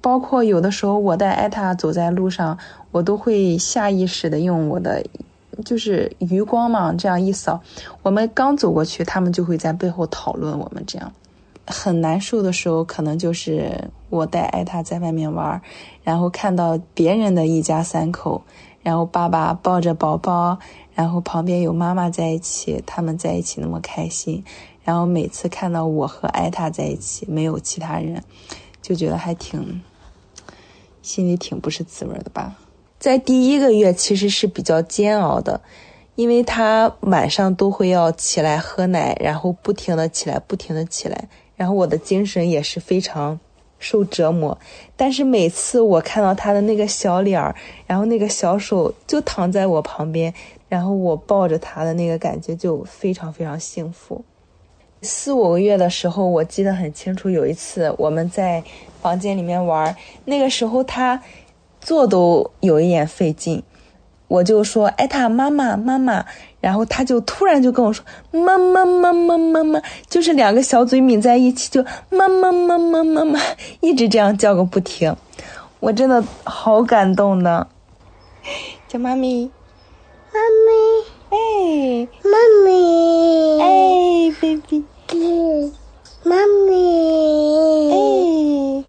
包括有的时候我带艾塔走在路上，我都会下意识的用我的。就是余光嘛，这样一扫，我们刚走过去，他们就会在背后讨论我们。这样很难受的时候，可能就是我带艾塔在外面玩，然后看到别人的一家三口，然后爸爸抱着宝宝，然后旁边有妈妈在一起，他们在一起那么开心，然后每次看到我和艾塔在一起，没有其他人，就觉得还挺心里挺不是滋味的吧。在第一个月其实是比较煎熬的，因为他晚上都会要起来喝奶，然后不停的起来，不停的起来，然后我的精神也是非常受折磨。但是每次我看到他的那个小脸儿，然后那个小手就躺在我旁边，然后我抱着他的那个感觉就非常非常幸福。四五个月的时候，我记得很清楚，有一次我们在房间里面玩，那个时候他。坐都有一点费劲，我就说艾塔妈妈妈妈，然后他就突然就跟我说妈妈妈妈妈妈，就是两个小嘴抿在一起，就妈妈妈妈妈妈，一直这样叫个不停，我真的好感动的，叫妈咪，
妈咪，
哎，
妈咪，
哎，baby，
妈咪，
哎。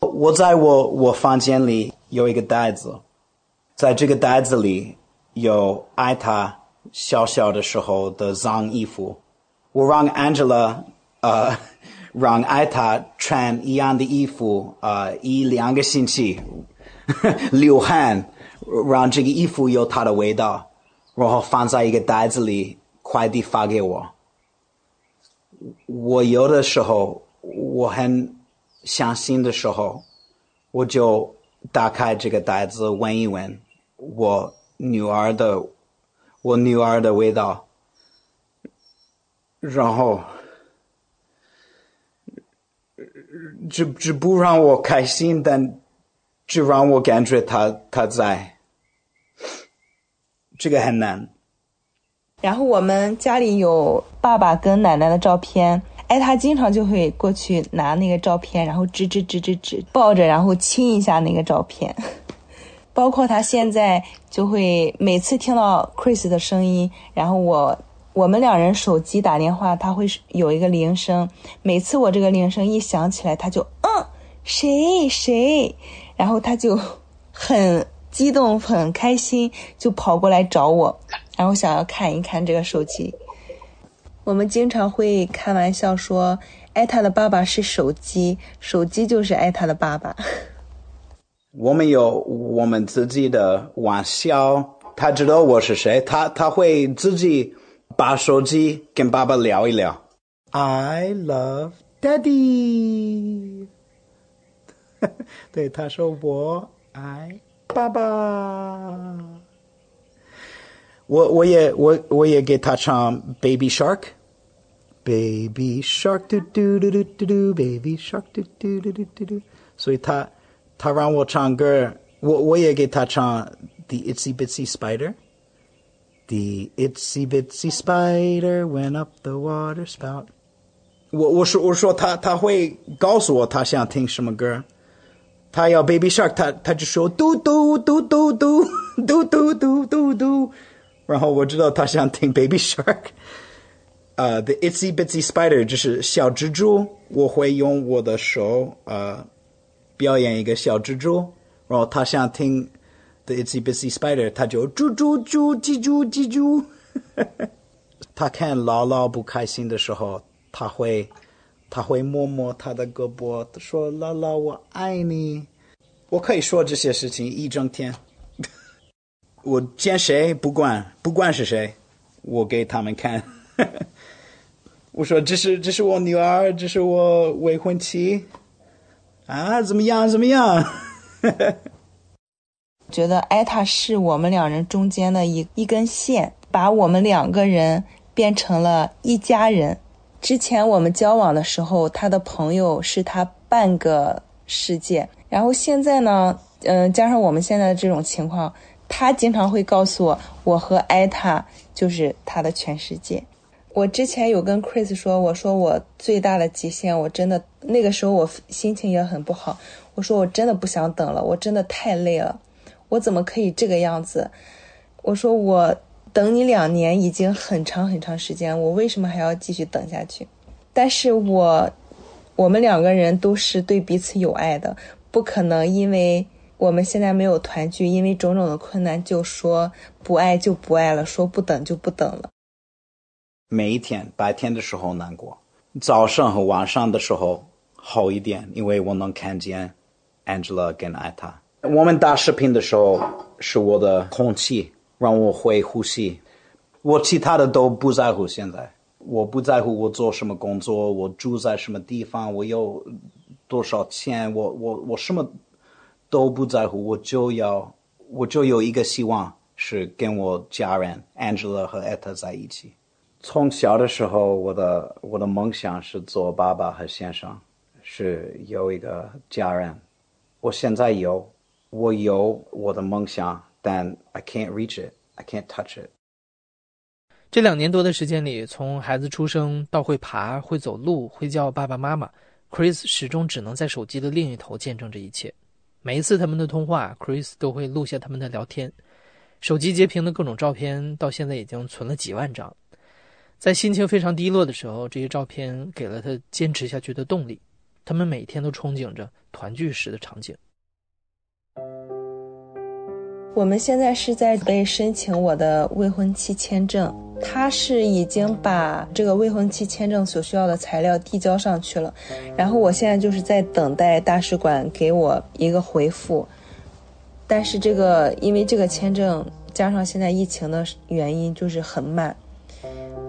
我在我我房间里有一个袋子，在这个袋子里有艾塔小小的时候的脏衣服。我让 Angela 呃 <laughs> 让艾塔穿一样的衣服呃一两个星期，<laughs> 流汗，让这个衣服有它的味道，然后放在一个袋子里，快递发给我。我有的时候我很。伤心的时候，我就打开这个袋子闻一闻我女儿的我女儿的味道，然后这这不让我开心，但只让我感觉她她在，这个很难。
然后我们家里有爸爸跟奶奶的照片。哎，他经常就会过去拿那个照片，然后指指指指指，抱着，然后亲一下那个照片。包括他现在就会每次听到 Chris 的声音，然后我我们两人手机打电话，他会有一个铃声。每次我这个铃声一响起来，他就嗯，谁谁，然后他就很激动、很开心，就跑过来找我，然后想要看一看这个手机。我们经常会开玩笑说，艾塔的爸爸是手机，手机就是艾塔的爸爸。
我们有我们自己的玩笑，他知道我是谁，他他会自己把手机跟爸爸聊一聊。I love Daddy。<laughs> 对，他说我爱爸爸。我我也我我也给他唱 Baby Shark，Baby Shark 嘟嘟嘟嘟嘟嘟，Baby Shark 嘟嘟嘟嘟嘟嘟，所以他他让我唱歌，我我也给他唱 The Itsy Bitsy Spider，The Itsy Bitsy Spider went up the water spout。 我我说我说他他会告诉我他想听什么歌，他要 Baby Shark，他他就说嘟嘟嘟嘟嘟嘟嘟嘟嘟嘟，然后我知道他想听 Baby Shark。呃、uh,，The Itsy Bitsy Spider 就是小蜘蛛，我会用我的手呃 表演一个小蜘蛛，然后他想听 The Itsy Bitsy Spider，他就猪猪猪叽猪叽猪。<laughs> 他看姥姥不开心的时候，他会他会摸摸他的胳膊，说：“姥姥，我爱你。”我可以说这些事情一整天。<laughs> 我见谁不管不管是谁，我给他们看。<laughs> 我说：“这是这是我女儿，这是我未婚妻。”啊，怎么样？怎么样？<laughs>
觉得艾塔是我们两人中间的一一根线，把我们两个人变成了一家人。之前我们交往的时候，他的朋友是他半个世界。然后现在呢，嗯，加上我们现在的这种情况，他经常会告诉我，我和艾塔就是他的全世界。我之前有跟 Chris 说，我说我最大的极限，我真的那个时候我心情也很不好。我说我真的不想等了，我真的太累了，我怎么可以这个样子？我说我等你两年已经很长很长时间，我为什么还要继续等下去？但是我我们两个人都是对彼此有爱的，不可能因为我们现在没有团聚，因为种种的困难就说不爱就不爱了，说不等就不等了。
每一天白天的时候难过，早上和晚上的时候好一点，因为我能看见 Angela 跟艾塔。我们打视频的时候是我的空气，让我会呼吸。我其他的都不在乎。现在我不在乎我做什么工作，我住在什么地方，我有多少钱，我我我什么都不在乎。我就要我就有一个希望是跟我家人 Angela 和艾塔在一起。从小的时候，我的我的梦想是做爸爸和先生，是有一个家人。我现在有，我有我的梦想，但 I can't reach it, I can't touch it。
这两年多的时间里，从孩子出生到会爬、会走路、会叫爸爸妈妈，Chris 始终只能在手机的另一头见证这一切。每一次他们的通话，Chris 都会录下他们的聊天。手机截屏的各种照片，到现在已经存了几万张。在心情非常低落的时候，这些照片给了他坚持下去的动力。他们每天都憧憬着团聚时的场景。
我们现在是在被申请我的未婚妻签证，他是已经把这个未婚妻签证所需要的材料递交上去了，然后我现在就是在等待大使馆给我一个回复。但是这个因为这个签证加上现在疫情的原因，就是很慢。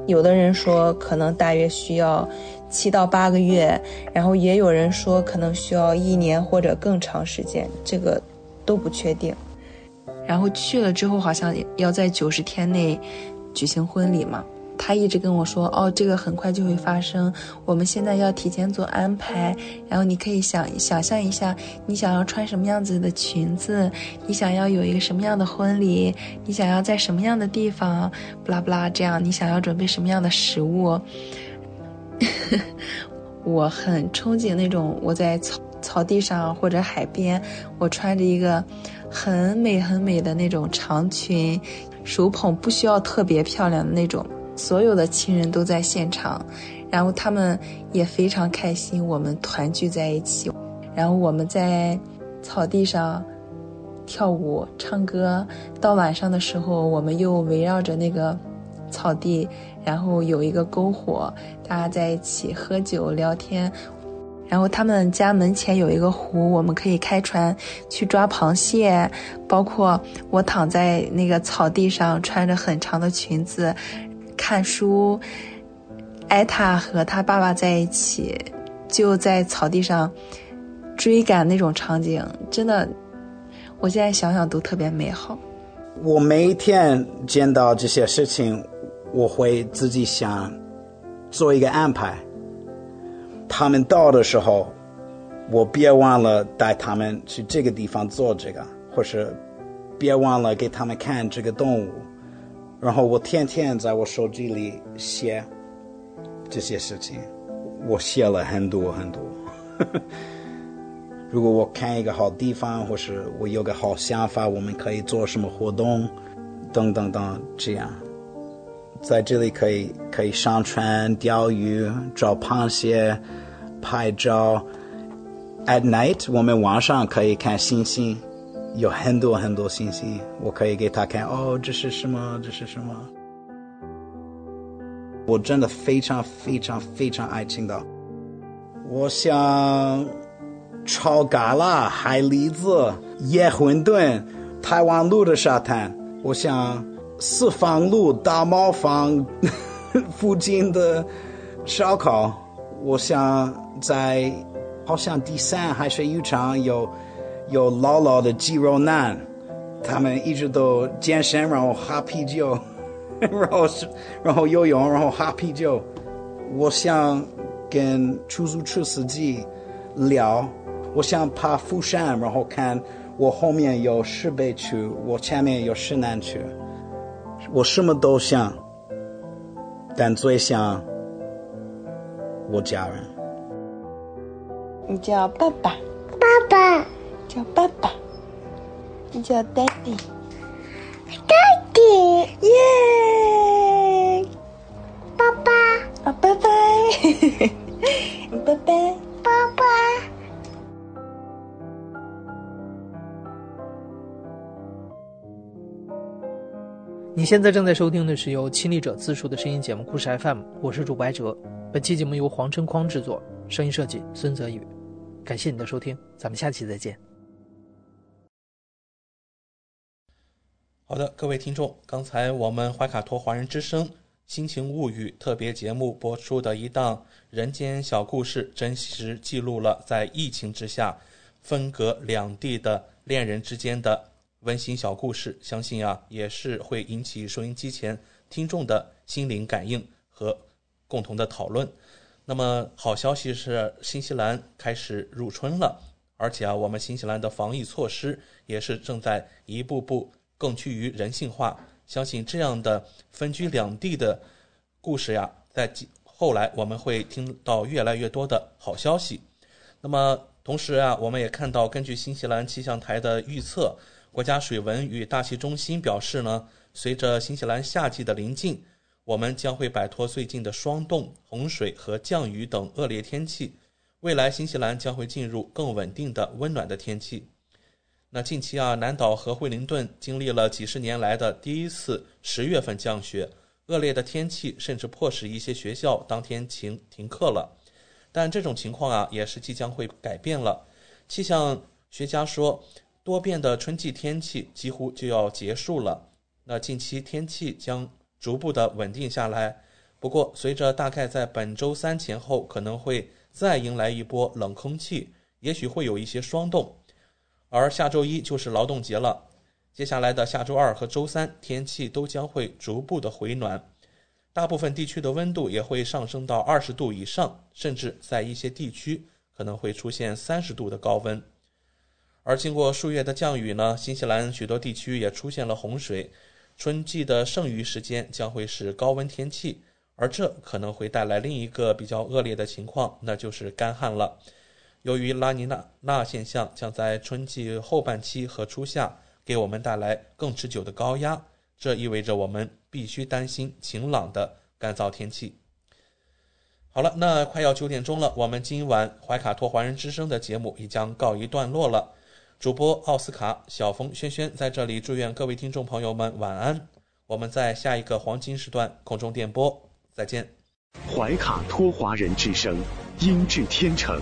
有的人说可能大约需要七到八个月，然后也有人说可能需要一年或者更长时间，这个都不确定。然后去了之后，好像要在九十天内举行婚礼嘛。他一直跟我说：“哦，这个很快就会发生，我们现在要提前做安排。然后你可以想想象一下，你想要穿什么样子的裙子，你想要有一个什么样的婚礼，你想要在什么样的地方，不拉不拉，这样你想要准备什么样的食物。<laughs> ”我很憧憬那种我在草草地上或者海边，我穿着一个很美很美的那种长裙，手捧不需要特别漂亮的那种。所有的亲人都在现场，然后他们也非常开心，我们团聚在一起，然后我们在草地上跳舞、唱歌。到晚上的时候，我们又围绕着那个草地，然后有一个篝火，大家在一起喝酒聊天。然后他们家门前有一个湖，我们可以开船去抓螃蟹。包括我躺在那个草地上，穿着很长的裙子。看书，艾塔和他爸爸在一起，就在草地上追赶那种场景，真的，我现在想想都特别美好。
我每一天见到这些事情，我会自己想做一个安排。他们到的时候，我别忘了带他们去这个地方做这个，或是别忘了给他们看这个动物。然后我天天在我手机里写这些事情，我写了很多很多。<laughs> 如果我看一个好地方，或是我有个好想法，我们可以做什么活动，等等等，这样，在这里可以可以上船钓鱼、找螃蟹、拍照。At night，我们晚上可以看星星，有很多很多星星，我可以给他看。哦，这是什么？这是什么？我真的非常非常非常爱青岛。我想炒蛤蜊、海蛎子、野馄饨、台湾路的沙滩。我想四方路大茅房 <laughs> 附近的烧烤。我想在好像第三海水浴场有有老老的肌肉男，他们一直都健身，然后喝啤酒。<laughs> 然后，然后游泳，然后喝啤酒。我想跟出租车司机聊，我想爬富山，然后看我后面有石北区，我前面有石南区。我什么都想，但最想我家人。
你叫爸爸，
爸爸，
叫爸爸，你叫 daddy。
Daddy，
耶！
爸爸，
啊，拜拜，<laughs> 拜拜，
爸爸。
你现在正在收听的是由亲历者自述的声音节目《故事 FM》，我是主播白哲。本期节目由黄春匡制作，声音设计孙泽宇。感谢你的收听，咱们下期再见。
好的，各位听众，刚才我们怀卡托华人之声《心情物语》特别节目播出的一档人间小故事，真实记录了在疫情之下分隔两地的恋人之间的温馨小故事。相信啊，也是会引起收音机前听众的心灵感应和共同的讨论。那么，好消息是，新西兰开始入春了，而且啊，我们新西兰的防疫措施也是正在一步步。更趋于人性化，相信这样的分居两地的故事呀，在后来我们会听到越来越多的好消息。那么同时啊，我们也看到，根据新西兰气象台的预测，国家水文与大气中心表示呢，随着新西兰夏季的临近，我们将会摆脱最近的霜冻、洪水和降雨等恶劣天气，未来新西兰将会进入更稳定的温暖的天气。那近期啊，南岛和惠灵顿经历了几十年来的第一次十月份降雪，恶劣的天气甚至迫使一些学校当天停停课了。但这种情况啊，也是即将会改变了。气象学家说，多变的春季天气几乎就要结束了。那近期天气将逐步的稳定下来。不过，随着大概在本周三前后可能会再迎来一波冷空气，也许会有一些霜冻。而下周一就是劳动节了，接下来的下周二和周三天气都将会逐步的回暖，大部分地区的温度也会上升到二十度以上，甚至在一些地区可能会出现三十度的高温。而经过数月的降雨呢，新西兰许多地区也出现了洪水，春季的剩余时间将会是高温天气，而这可能会带来另一个比较恶劣的情况，那就是干旱了。由于拉尼娜娜现象将在春季后半期和初夏给我们带来更持久的高压，这意味着我们必须担心晴朗的干燥天气。好了，那快要九点钟了，我们今晚怀卡托华人之声的节目也将告一段落了。主播奥斯卡、小峰、轩轩在这里祝愿各位听众朋友们晚安。我们在下一个黄金时段空中电波再见。
怀卡托华人之声，音质天成。